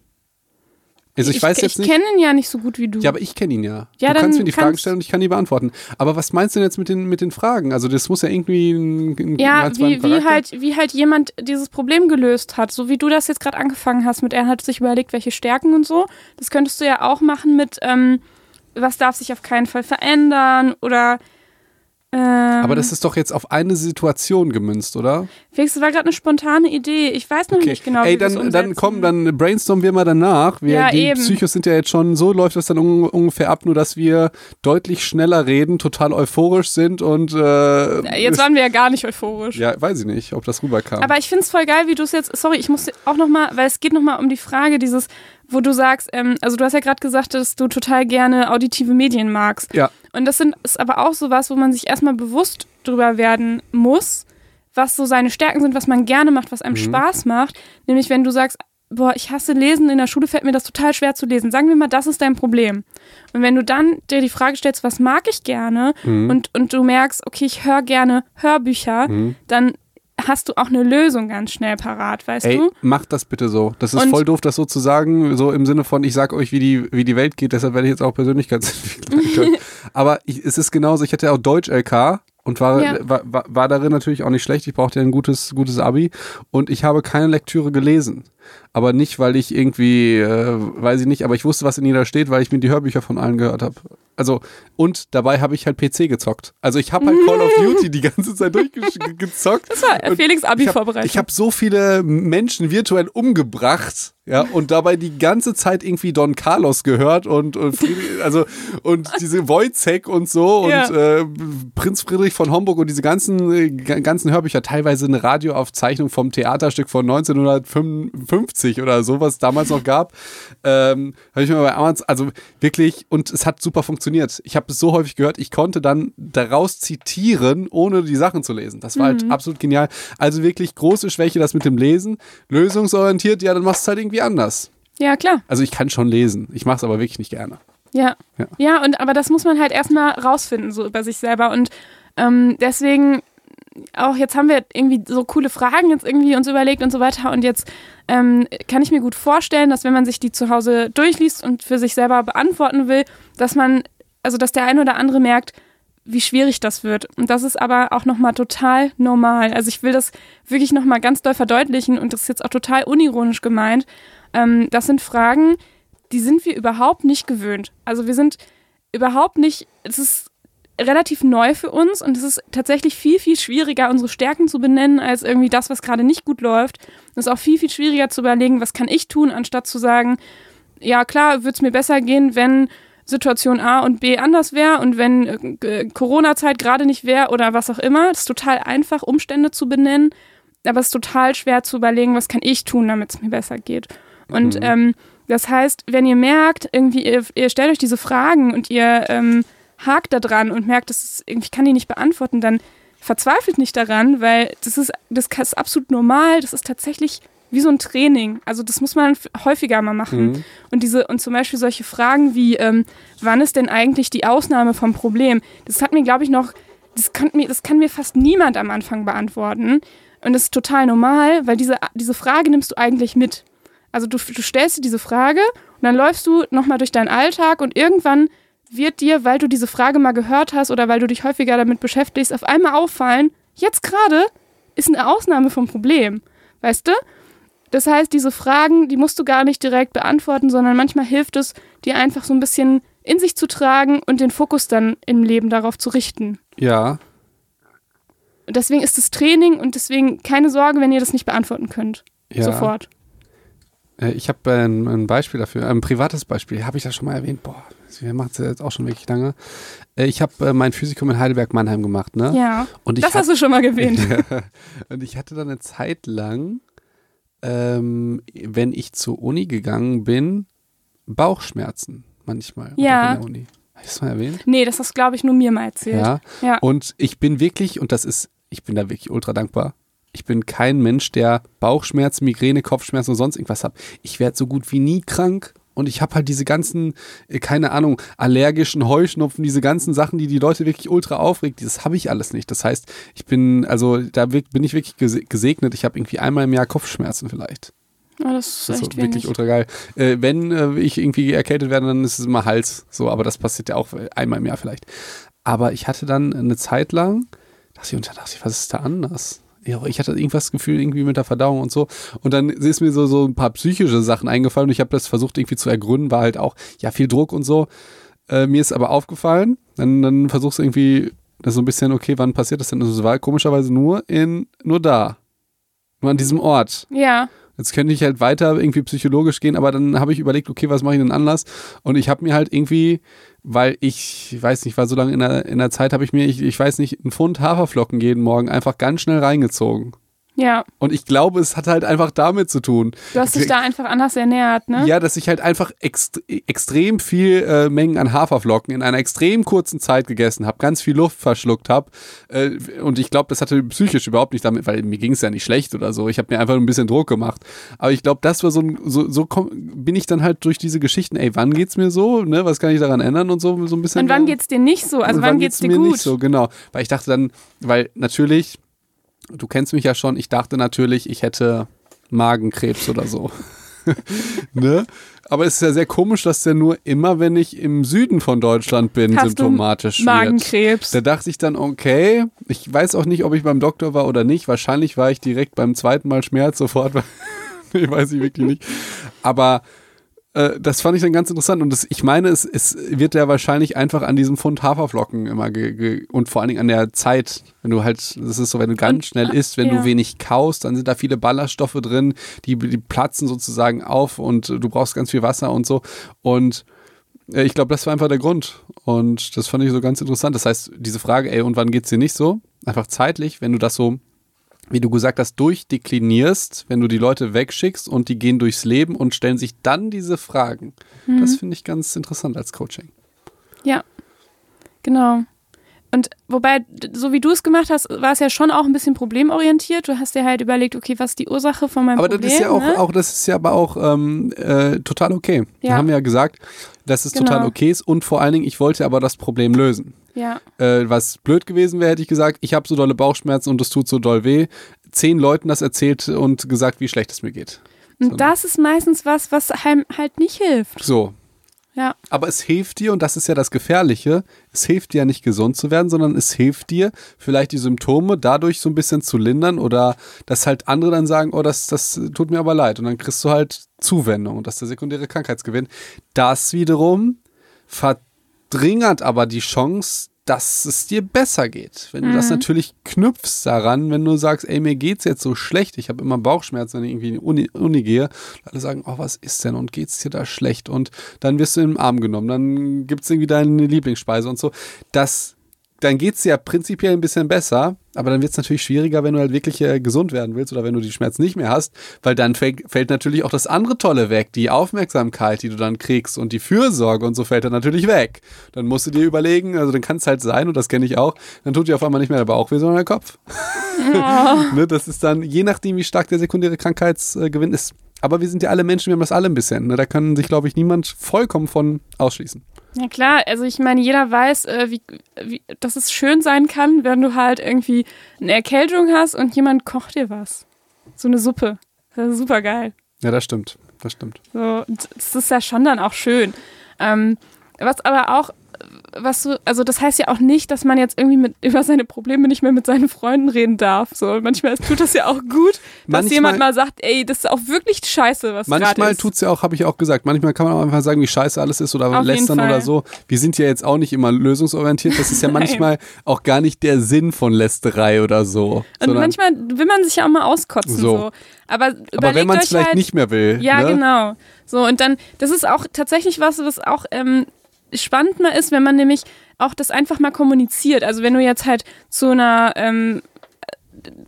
Also ich, weiß jetzt ich nicht. kenne ihn ja nicht so gut wie du. Ja, aber ich kenne ihn ja. Ja, du kannst mir die Fragen stellen und ich kann die beantworten. Aber was meinst du denn jetzt mit den, mit den Fragen? Also das muss ja irgendwie ein, ein Ja, wie, wie, halt, wie halt jemand dieses Problem gelöst hat. So wie du das jetzt gerade angefangen hast mit, er hat sich überlegt, welche Stärken und so. Das könntest du ja auch machen mit, ähm, was darf sich auf keinen Fall verändern oder. Ähm, Aber das ist doch jetzt auf eine Situation gemünzt, oder? Felix, das war gerade eine spontane Idee. Ich weiß noch Okay. nicht genau, Ey, wie wir es dann, dann komm, dann brainstormen wir mal danach. Wir, Ja, die eben. Psychos sind ja jetzt schon, so läuft das dann un ungefähr ab, nur dass wir deutlich schneller reden, total euphorisch sind und äh, Jetzt waren wir ja gar nicht euphorisch. ja, weiß ich nicht, ob das rüberkam. Aber ich finde es voll geil, wie du es jetzt. Sorry, ich muss auch nochmal, weil es geht nochmal um die Frage, dieses, wo du sagst, ähm, also du hast ja gerade gesagt, dass du total gerne auditive Medien magst. ja, Und das sind, ist aber auch sowas, wo man sich erstmal bewusst drüber werden muss, was so seine Stärken sind, was man gerne macht, was einem Spaß macht. Nämlich, wenn du sagst, boah, ich hasse Lesen, in der Schule fällt mir das total schwer zu lesen. Sagen wir mal, das ist dein Problem. Und wenn du dann dir die Frage stellst, was mag ich gerne und, und du merkst, okay, ich höre gerne Hörbücher, dann hast du auch eine Lösung ganz schnell parat, weißt Ey, du? macht das bitte so. Das ist Und- voll doof, das so zu sagen, so im Sinne von, ich sag euch, wie die, wie die Welt geht, deshalb werde ich jetzt auch Persönlichkeitsentwicklung können. Aber ich, es ist genauso, ich hatte ja auch Deutsch-LK und war, Ja. war, war, war darin natürlich auch nicht schlecht. Ich brauchte ja ein gutes, gutes Abi und ich habe keine Lektüre gelesen. Aber nicht, weil ich irgendwie, äh, weiß ich nicht, aber ich wusste, was in jeder steht, weil ich mir die Hörbücher von allen gehört habe. Also, und dabei habe ich halt PC gezockt. Also ich habe halt Call of Duty die ganze Zeit durchgezockt. Das war Felix ich Abi-Vorbereitung. habe hab so viele Menschen virtuell umgebracht, ja, und dabei die ganze Zeit irgendwie Don Carlos gehört und, und Friedrich, also und diese Wojciech und so und Ja. äh, Prinz Friedrich von Homburg und diese ganzen äh, ga- ganzen Hörbücher, teilweise eine Radioaufzeichnung vom Theaterstück von 1955 oder so, was es damals noch gab, ähm, habe ich mir bei Amazon, also wirklich, und es hat super funktioniert. Ich habe es so häufig gehört, ich konnte dann daraus zitieren, ohne die Sachen zu lesen. Das war halt absolut genial. Also wirklich große Schwäche, das mit dem Lesen. Lösungsorientiert, ja, dann machst du es halt irgendwie anders. ja, klar. Also ich kann schon lesen, ich mache es aber wirklich nicht gerne. Ja. Ja. ja. und aber das muss man halt erstmal rausfinden, so über sich selber. Und ähm, deswegen auch jetzt haben wir irgendwie so coole Fragen jetzt irgendwie uns überlegt und so weiter. Und jetzt ähm, kann ich mir gut vorstellen, dass wenn man sich die zu Hause durchliest und für sich selber beantworten will, dass man, also dass der eine oder andere merkt, wie schwierig das wird. Und das ist aber auch nochmal total normal. Also ich will das wirklich nochmal ganz doll verdeutlichen und das ist jetzt auch total unironisch gemeint. Ähm, das sind Fragen, die sind wir überhaupt nicht gewöhnt. Also wir sind überhaupt nicht, es ist relativ neu für uns und es ist tatsächlich viel, viel schwieriger, unsere Stärken zu benennen, als irgendwie das, was gerade nicht gut läuft. Es ist auch viel, viel schwieriger zu überlegen, was kann ich tun, anstatt zu sagen, ja klar, würde es mir besser gehen, wenn Situation A und B anders wäre und wenn äh, Corona-Zeit gerade nicht wäre oder was auch immer. Es ist total einfach, Umstände zu benennen, aber es ist total schwer zu überlegen, was kann ich tun, damit es mir besser geht. Und ähm, Das heißt, wenn ihr merkt, irgendwie, ihr, ihr stellt euch diese Fragen und ihr ähm, hakt da dran und merkt, das ist, ich kann die nicht beantworten, dann verzweifelt nicht daran, weil das ist, das ist absolut normal. Das ist tatsächlich wie so ein Training. Also das muss man häufiger mal machen. Mhm. Und diese und zum Beispiel solche Fragen wie, ähm, wann ist denn eigentlich die Ausnahme vom Problem? Das hat mir, glaube ich, noch, das kann mir, das kann mir fast niemand am Anfang beantworten. Und das ist total normal, weil diese, diese Frage nimmst du eigentlich mit. Also du, du stellst dir diese Frage und dann läufst du nochmal durch deinen Alltag und irgendwann wird dir, weil du diese Frage mal gehört hast oder weil du dich häufiger damit beschäftigst, auf einmal auffallen, jetzt gerade ist eine Ausnahme vom Problem. Weißt du? Das heißt, diese Fragen, die musst du gar nicht direkt beantworten, sondern manchmal hilft es, dir einfach so ein bisschen in sich zu tragen und den Fokus dann im Leben darauf zu richten. Ja. Deswegen ist es Training und deswegen keine Sorge, wenn ihr das nicht beantworten könnt. Ja. Sofort. Äh, ich habe ein, ein, Beispiel dafür, ein privates Beispiel, habe ich das schon mal erwähnt? Boah, wir machen es jetzt auch schon wirklich lange. Äh, ich habe äh, mein Physikum in Heidelberg-Mannheim gemacht, ne? Ja. Und das hast du schon mal erwähnt. und ich hatte dann eine Zeit lang, ähm, wenn ich zur Uni gegangen bin, Bauchschmerzen manchmal. Ja. Uni. Hast du das mal erwähnt? Nee, das hast, glaube ich, nur mir mal erzählt. Ja. ja. Und ich bin wirklich, und das ist, ich bin da wirklich ultra dankbar, ich bin kein Mensch, der Bauchschmerzen, Migräne, Kopfschmerzen und sonst irgendwas hat. Ich werde so gut wie nie krank und ich habe halt diese ganzen, äh, keine Ahnung, allergischen Heuschnupfen, diese ganzen Sachen, die die Leute wirklich ultra aufregt, das habe ich alles nicht. Das heißt, ich bin, also da bin ich wirklich gesegnet. Ich habe irgendwie einmal im Jahr Kopfschmerzen vielleicht. Oh, das ist, das ist wirklich ultra geil. Äh, wenn äh, ich irgendwie erkältet werde, dann ist es immer Hals. So, aber das passiert ja auch einmal im Jahr vielleicht. Aber ich hatte dann eine Zeit lang, dachte ich, und da dachte ich, was ist da anders? Ja, ich hatte irgendwas Gefühl irgendwie mit der Verdauung und so. Und dann ist mir so, so ein paar psychische Sachen eingefallen und ich habe das versucht irgendwie zu ergründen, war halt auch, ja, viel Druck und so. Äh, mir ist aber aufgefallen, dann, dann versuchst du irgendwie das so ein bisschen, okay, wann passiert das denn? Das war komischerweise nur in, nur da. Nur an diesem Ort. Ja. Jetzt könnte ich halt weiter irgendwie psychologisch gehen, aber dann habe ich überlegt, okay, was mache ich denn anders? Und ich habe mir halt irgendwie, weil ich, ich weiß nicht, war so lange in der, in der Zeit, habe ich mir, ich, ich weiß nicht, einen Pfund Haferflocken jeden Morgen einfach ganz schnell reingezogen. Ja. Und ich glaube, es hat halt einfach damit zu tun. Du hast dich da einfach anders ernährt, ne? Ja, dass ich halt einfach ext extrem viel äh, Mengen an Haferflocken in einer extrem kurzen Zeit gegessen habe, ganz viel Luft verschluckt habe. Äh, und ich glaube, das hatte psychisch überhaupt nicht damit, weil mir ging es ja nicht schlecht oder so. Ich habe mir einfach ein bisschen Druck gemacht. Aber ich glaube, das war so ein, so, so bin ich dann halt durch diese Geschichten, ey, wann geht's mir so? Ne? Was kann ich daran ändern und so, so ein bisschen. Und wann geht's dir nicht so? Also wann, wann geht's, geht's dir mir gut? nicht so, genau. Weil ich dachte dann, weil natürlich du kennst mich ja schon, ich dachte natürlich, ich hätte Magenkrebs oder so. ne? Aber es ist ja sehr komisch, dass der nur immer, wenn ich im Süden von Deutschland bin, Hast symptomatisch du Magenkrebs. wird. Da dachte ich dann, okay, ich weiß auch nicht, ob ich beim Doktor war oder nicht. Wahrscheinlich war ich direkt beim zweiten Mal Schmerz sofort. ich weiß ich wirklich nicht. Aber äh, das fand ich dann ganz interessant. Und das, ich meine, es, es wird ja wahrscheinlich einfach an diesem Pfund Haferflocken immer und vor allen Dingen an der Zeit, wenn du halt, das ist so, wenn du ganz und, schnell isst, wenn ja. du wenig kaust, dann sind da viele Ballaststoffe drin, die, die platzen sozusagen auf und du brauchst ganz viel Wasser und so. Und äh, ich glaube, das war einfach der Grund. Und das fand ich so ganz interessant. Das heißt, diese Frage, ey, und wann geht's dir nicht so? Einfach zeitlich, wenn du das so wie du gesagt hast, durchdeklinierst, wenn du die Leute wegschickst und die gehen durchs Leben und stellen sich dann diese Fragen. Mhm. Das finde ich ganz interessant als Coaching. Ja, genau. Und wobei, so wie du es gemacht hast, war es ja schon auch ein bisschen problemorientiert. Du hast dir halt überlegt, okay, was ist die Ursache von meinem aber Problem? Aber das ist ja auch, ne? auch, das ist ja aber auch ähm, äh, total okay. Ja. Wir haben ja gesagt, dass es genau. total okay ist und vor allen Dingen, ich wollte aber das Problem lösen. Ja. Äh, was blöd gewesen wäre, hätte ich gesagt, ich habe so dolle Bauchschmerzen und es tut so doll weh. Zehn Leuten das erzählt und gesagt, wie schlecht es mir geht. Und so. das ist meistens was, was einem halt nicht hilft. So, ja. Aber es hilft dir, und das ist ja das Gefährliche, es hilft dir ja nicht gesund zu werden, sondern es hilft dir, vielleicht die Symptome dadurch so ein bisschen zu lindern oder dass halt andere dann sagen, oh, das, das tut mir aber leid. Und dann kriegst du halt Zuwendung und das ist der sekundäre Krankheitsgewinn. Das wiederum verdringert aber die Chance, dass es dir besser geht. Wenn du das mhm. natürlich knüpfst daran, wenn du sagst, ey, mir geht's jetzt so schlecht, ich habe immer Bauchschmerzen, wenn ich irgendwie in die Uni, Uni gehe, alle sagen, oh, was ist denn und geht's dir da schlecht? Und dann wirst du in den Arm genommen, dann gibt's irgendwie deine Lieblingsspeise und so. Das dann geht es ja prinzipiell ein bisschen besser, aber dann wird es natürlich schwieriger, wenn du halt wirklich äh, gesund werden willst oder wenn du die Schmerzen nicht mehr hast, weil dann fällt, fällt natürlich auch das andere Tolle weg, die Aufmerksamkeit, die du dann kriegst und die Fürsorge und so fällt dann natürlich weg. Dann musst du dir überlegen, also dann kann es halt sein, und das kenne ich auch, dann tut dir auf einmal nicht mehr der Bauch weh, sondern der Kopf. Oh. ne, das ist dann, je nachdem, wie stark der sekundäre Krankheitsgewinn ist. Aber wir sind ja alle Menschen, wir haben das alle ein bisschen. Ne? Da kann sich, glaube ich, niemand vollkommen von ausschließen. Ja klar, also ich meine, jeder weiß, äh, wie, wie, dass es schön sein kann, wenn du halt irgendwie eine Erkältung hast und jemand kocht dir was. So eine Suppe. Das ist super geil. Ja, das stimmt. Das stimmt. So, das ist ja schon dann auch schön. Ähm, was aber auch, was du, also das heißt ja auch nicht, dass man jetzt irgendwie mit, über seine Probleme nicht mehr mit seinen Freunden reden darf. So, manchmal tut das ja auch gut, dass Manchmal- jemand mal sagt, ey, das ist auch wirklich scheiße, was Manchmal ist. tut's ja auch, habe ich auch gesagt. Manchmal kann man auch einfach sagen, wie scheiße alles ist oder Auf lästern oder so. Wir sind ja jetzt auch nicht immer lösungsorientiert. Das ist ja manchmal auch gar nicht der Sinn von Lästerei oder so. Und manchmal will man sich ja auch mal auskotzen. So. So. Aber, aber wenn man es vielleicht halt, nicht mehr will. Ja, ne? genau. So, und dann, das ist auch tatsächlich was, was auch ähm, spannend mal ist, wenn man nämlich auch das einfach mal kommuniziert. Also wenn du jetzt halt zu einer ähm,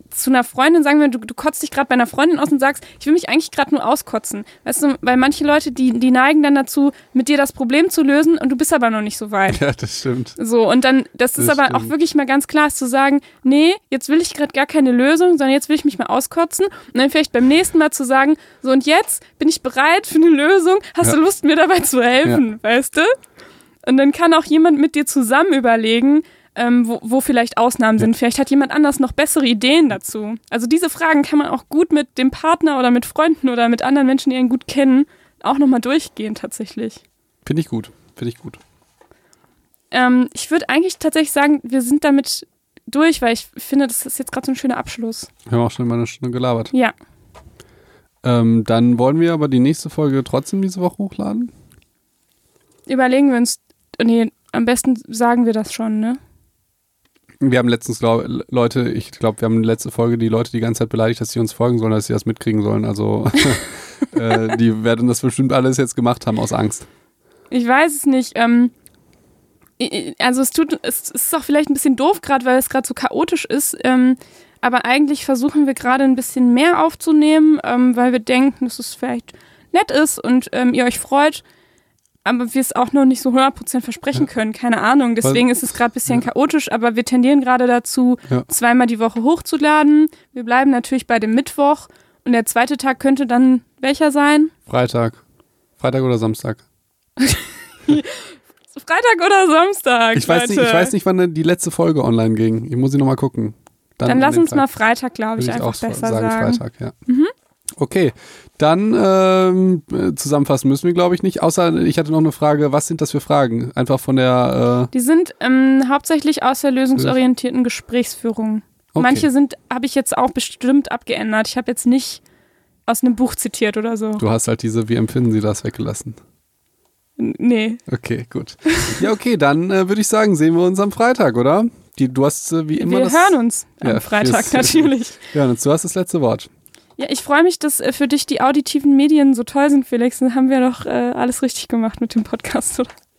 zu einer Freundin sagen wir, du, du kotzt dich gerade bei einer Freundin aus und sagst, ich will mich eigentlich gerade nur auskotzen. Weißt du, weil manche Leute, die, die neigen dann dazu, mit dir das Problem zu lösen und du bist aber noch nicht so weit. Ja, das stimmt. So, und dann, das ist Das aber auch stimmt. wirklich mal ganz klar, ist zu sagen, nee, jetzt will ich gerade gar keine Lösung, sondern jetzt will ich mich mal auskotzen und dann vielleicht beim nächsten Mal zu sagen, so und jetzt bin ich bereit für eine Lösung, hast Ja. du Lust, mir dabei zu helfen, weißt du? Und dann kann auch jemand mit dir zusammen überlegen, ähm, wo, wo vielleicht Ausnahmen sind. Vielleicht hat jemand anders noch bessere Ideen dazu. Also diese Fragen kann man auch gut mit dem Partner oder mit Freunden oder mit anderen Menschen, die einen gut kennen, auch nochmal durchgehen tatsächlich. Finde ich gut. Finde ich gut. Ähm, ich würde eigentlich tatsächlich sagen, wir sind damit durch, weil ich finde, das ist jetzt gerade so ein schöner Abschluss. Wir haben auch schon mal eine Stunde gelabert. Ja. Ähm, dann wollen wir aber die nächste Folge trotzdem diese Woche hochladen. Überlegen wir uns, nee, am besten sagen wir das schon, ne? Wir haben letztens, glaub, Leute, ich glaube, wir haben in der letzten Folge die Leute die ganze Zeit beleidigt, dass sie uns folgen sollen, dass sie das mitkriegen sollen. Also äh, die werden das bestimmt alles jetzt gemacht haben aus Angst. Ich weiß es nicht. Ähm, also es tut, es, es ist auch vielleicht ein bisschen doof gerade, weil es gerade so chaotisch ist. Ähm, aber eigentlich versuchen wir gerade ein bisschen mehr aufzunehmen, ähm, weil wir denken, dass es vielleicht nett ist und ähm, ihr euch freut. Aber wir es auch noch nicht so 100% versprechen können. Keine Ahnung. Deswegen ist es gerade ein bisschen chaotisch, aber wir tendieren gerade dazu, Ja. zweimal die Woche hochzuladen. Wir bleiben natürlich bei dem Mittwoch. Und der zweite Tag könnte dann welcher sein? Freitag. Freitag oder Samstag? Freitag oder Samstag? Ich weiß, nicht, ich weiß nicht, wann die letzte Folge online ging. Ich muss sie nochmal gucken. Dann, an lass uns Tag mal Freitag, glaube ich, würde einfach auch besser sagen. sagen. Mhm. Freitag, ja. Okay, dann ähm, äh, zusammenfassen müssen wir, glaube ich, nicht. Außer ich hatte noch eine Frage, was sind das für Fragen? Einfach von der Die sind ähm, hauptsächlich aus der lösungsorientierten Gesprächsführung. Okay. Manche sind, habe ich jetzt auch bestimmt abgeändert. Ich habe jetzt nicht aus einem Buch zitiert oder so. äh, du hast halt diese, wie empfinden Sie das weggelassen. Nee. Okay, gut. Ja, okay, dann äh, würde ich sagen, sehen wir uns am Freitag, oder? Die, du hast äh, wie immer Wir das. hören uns Ja, am Freitag natürlich. Wir hören uns. Du hast das letzte Wort. Ja, ich freue mich, dass äh, für dich die auditiven Medien so toll sind, Felix. Dann haben wir doch äh, alles richtig gemacht mit dem Podcast, oder?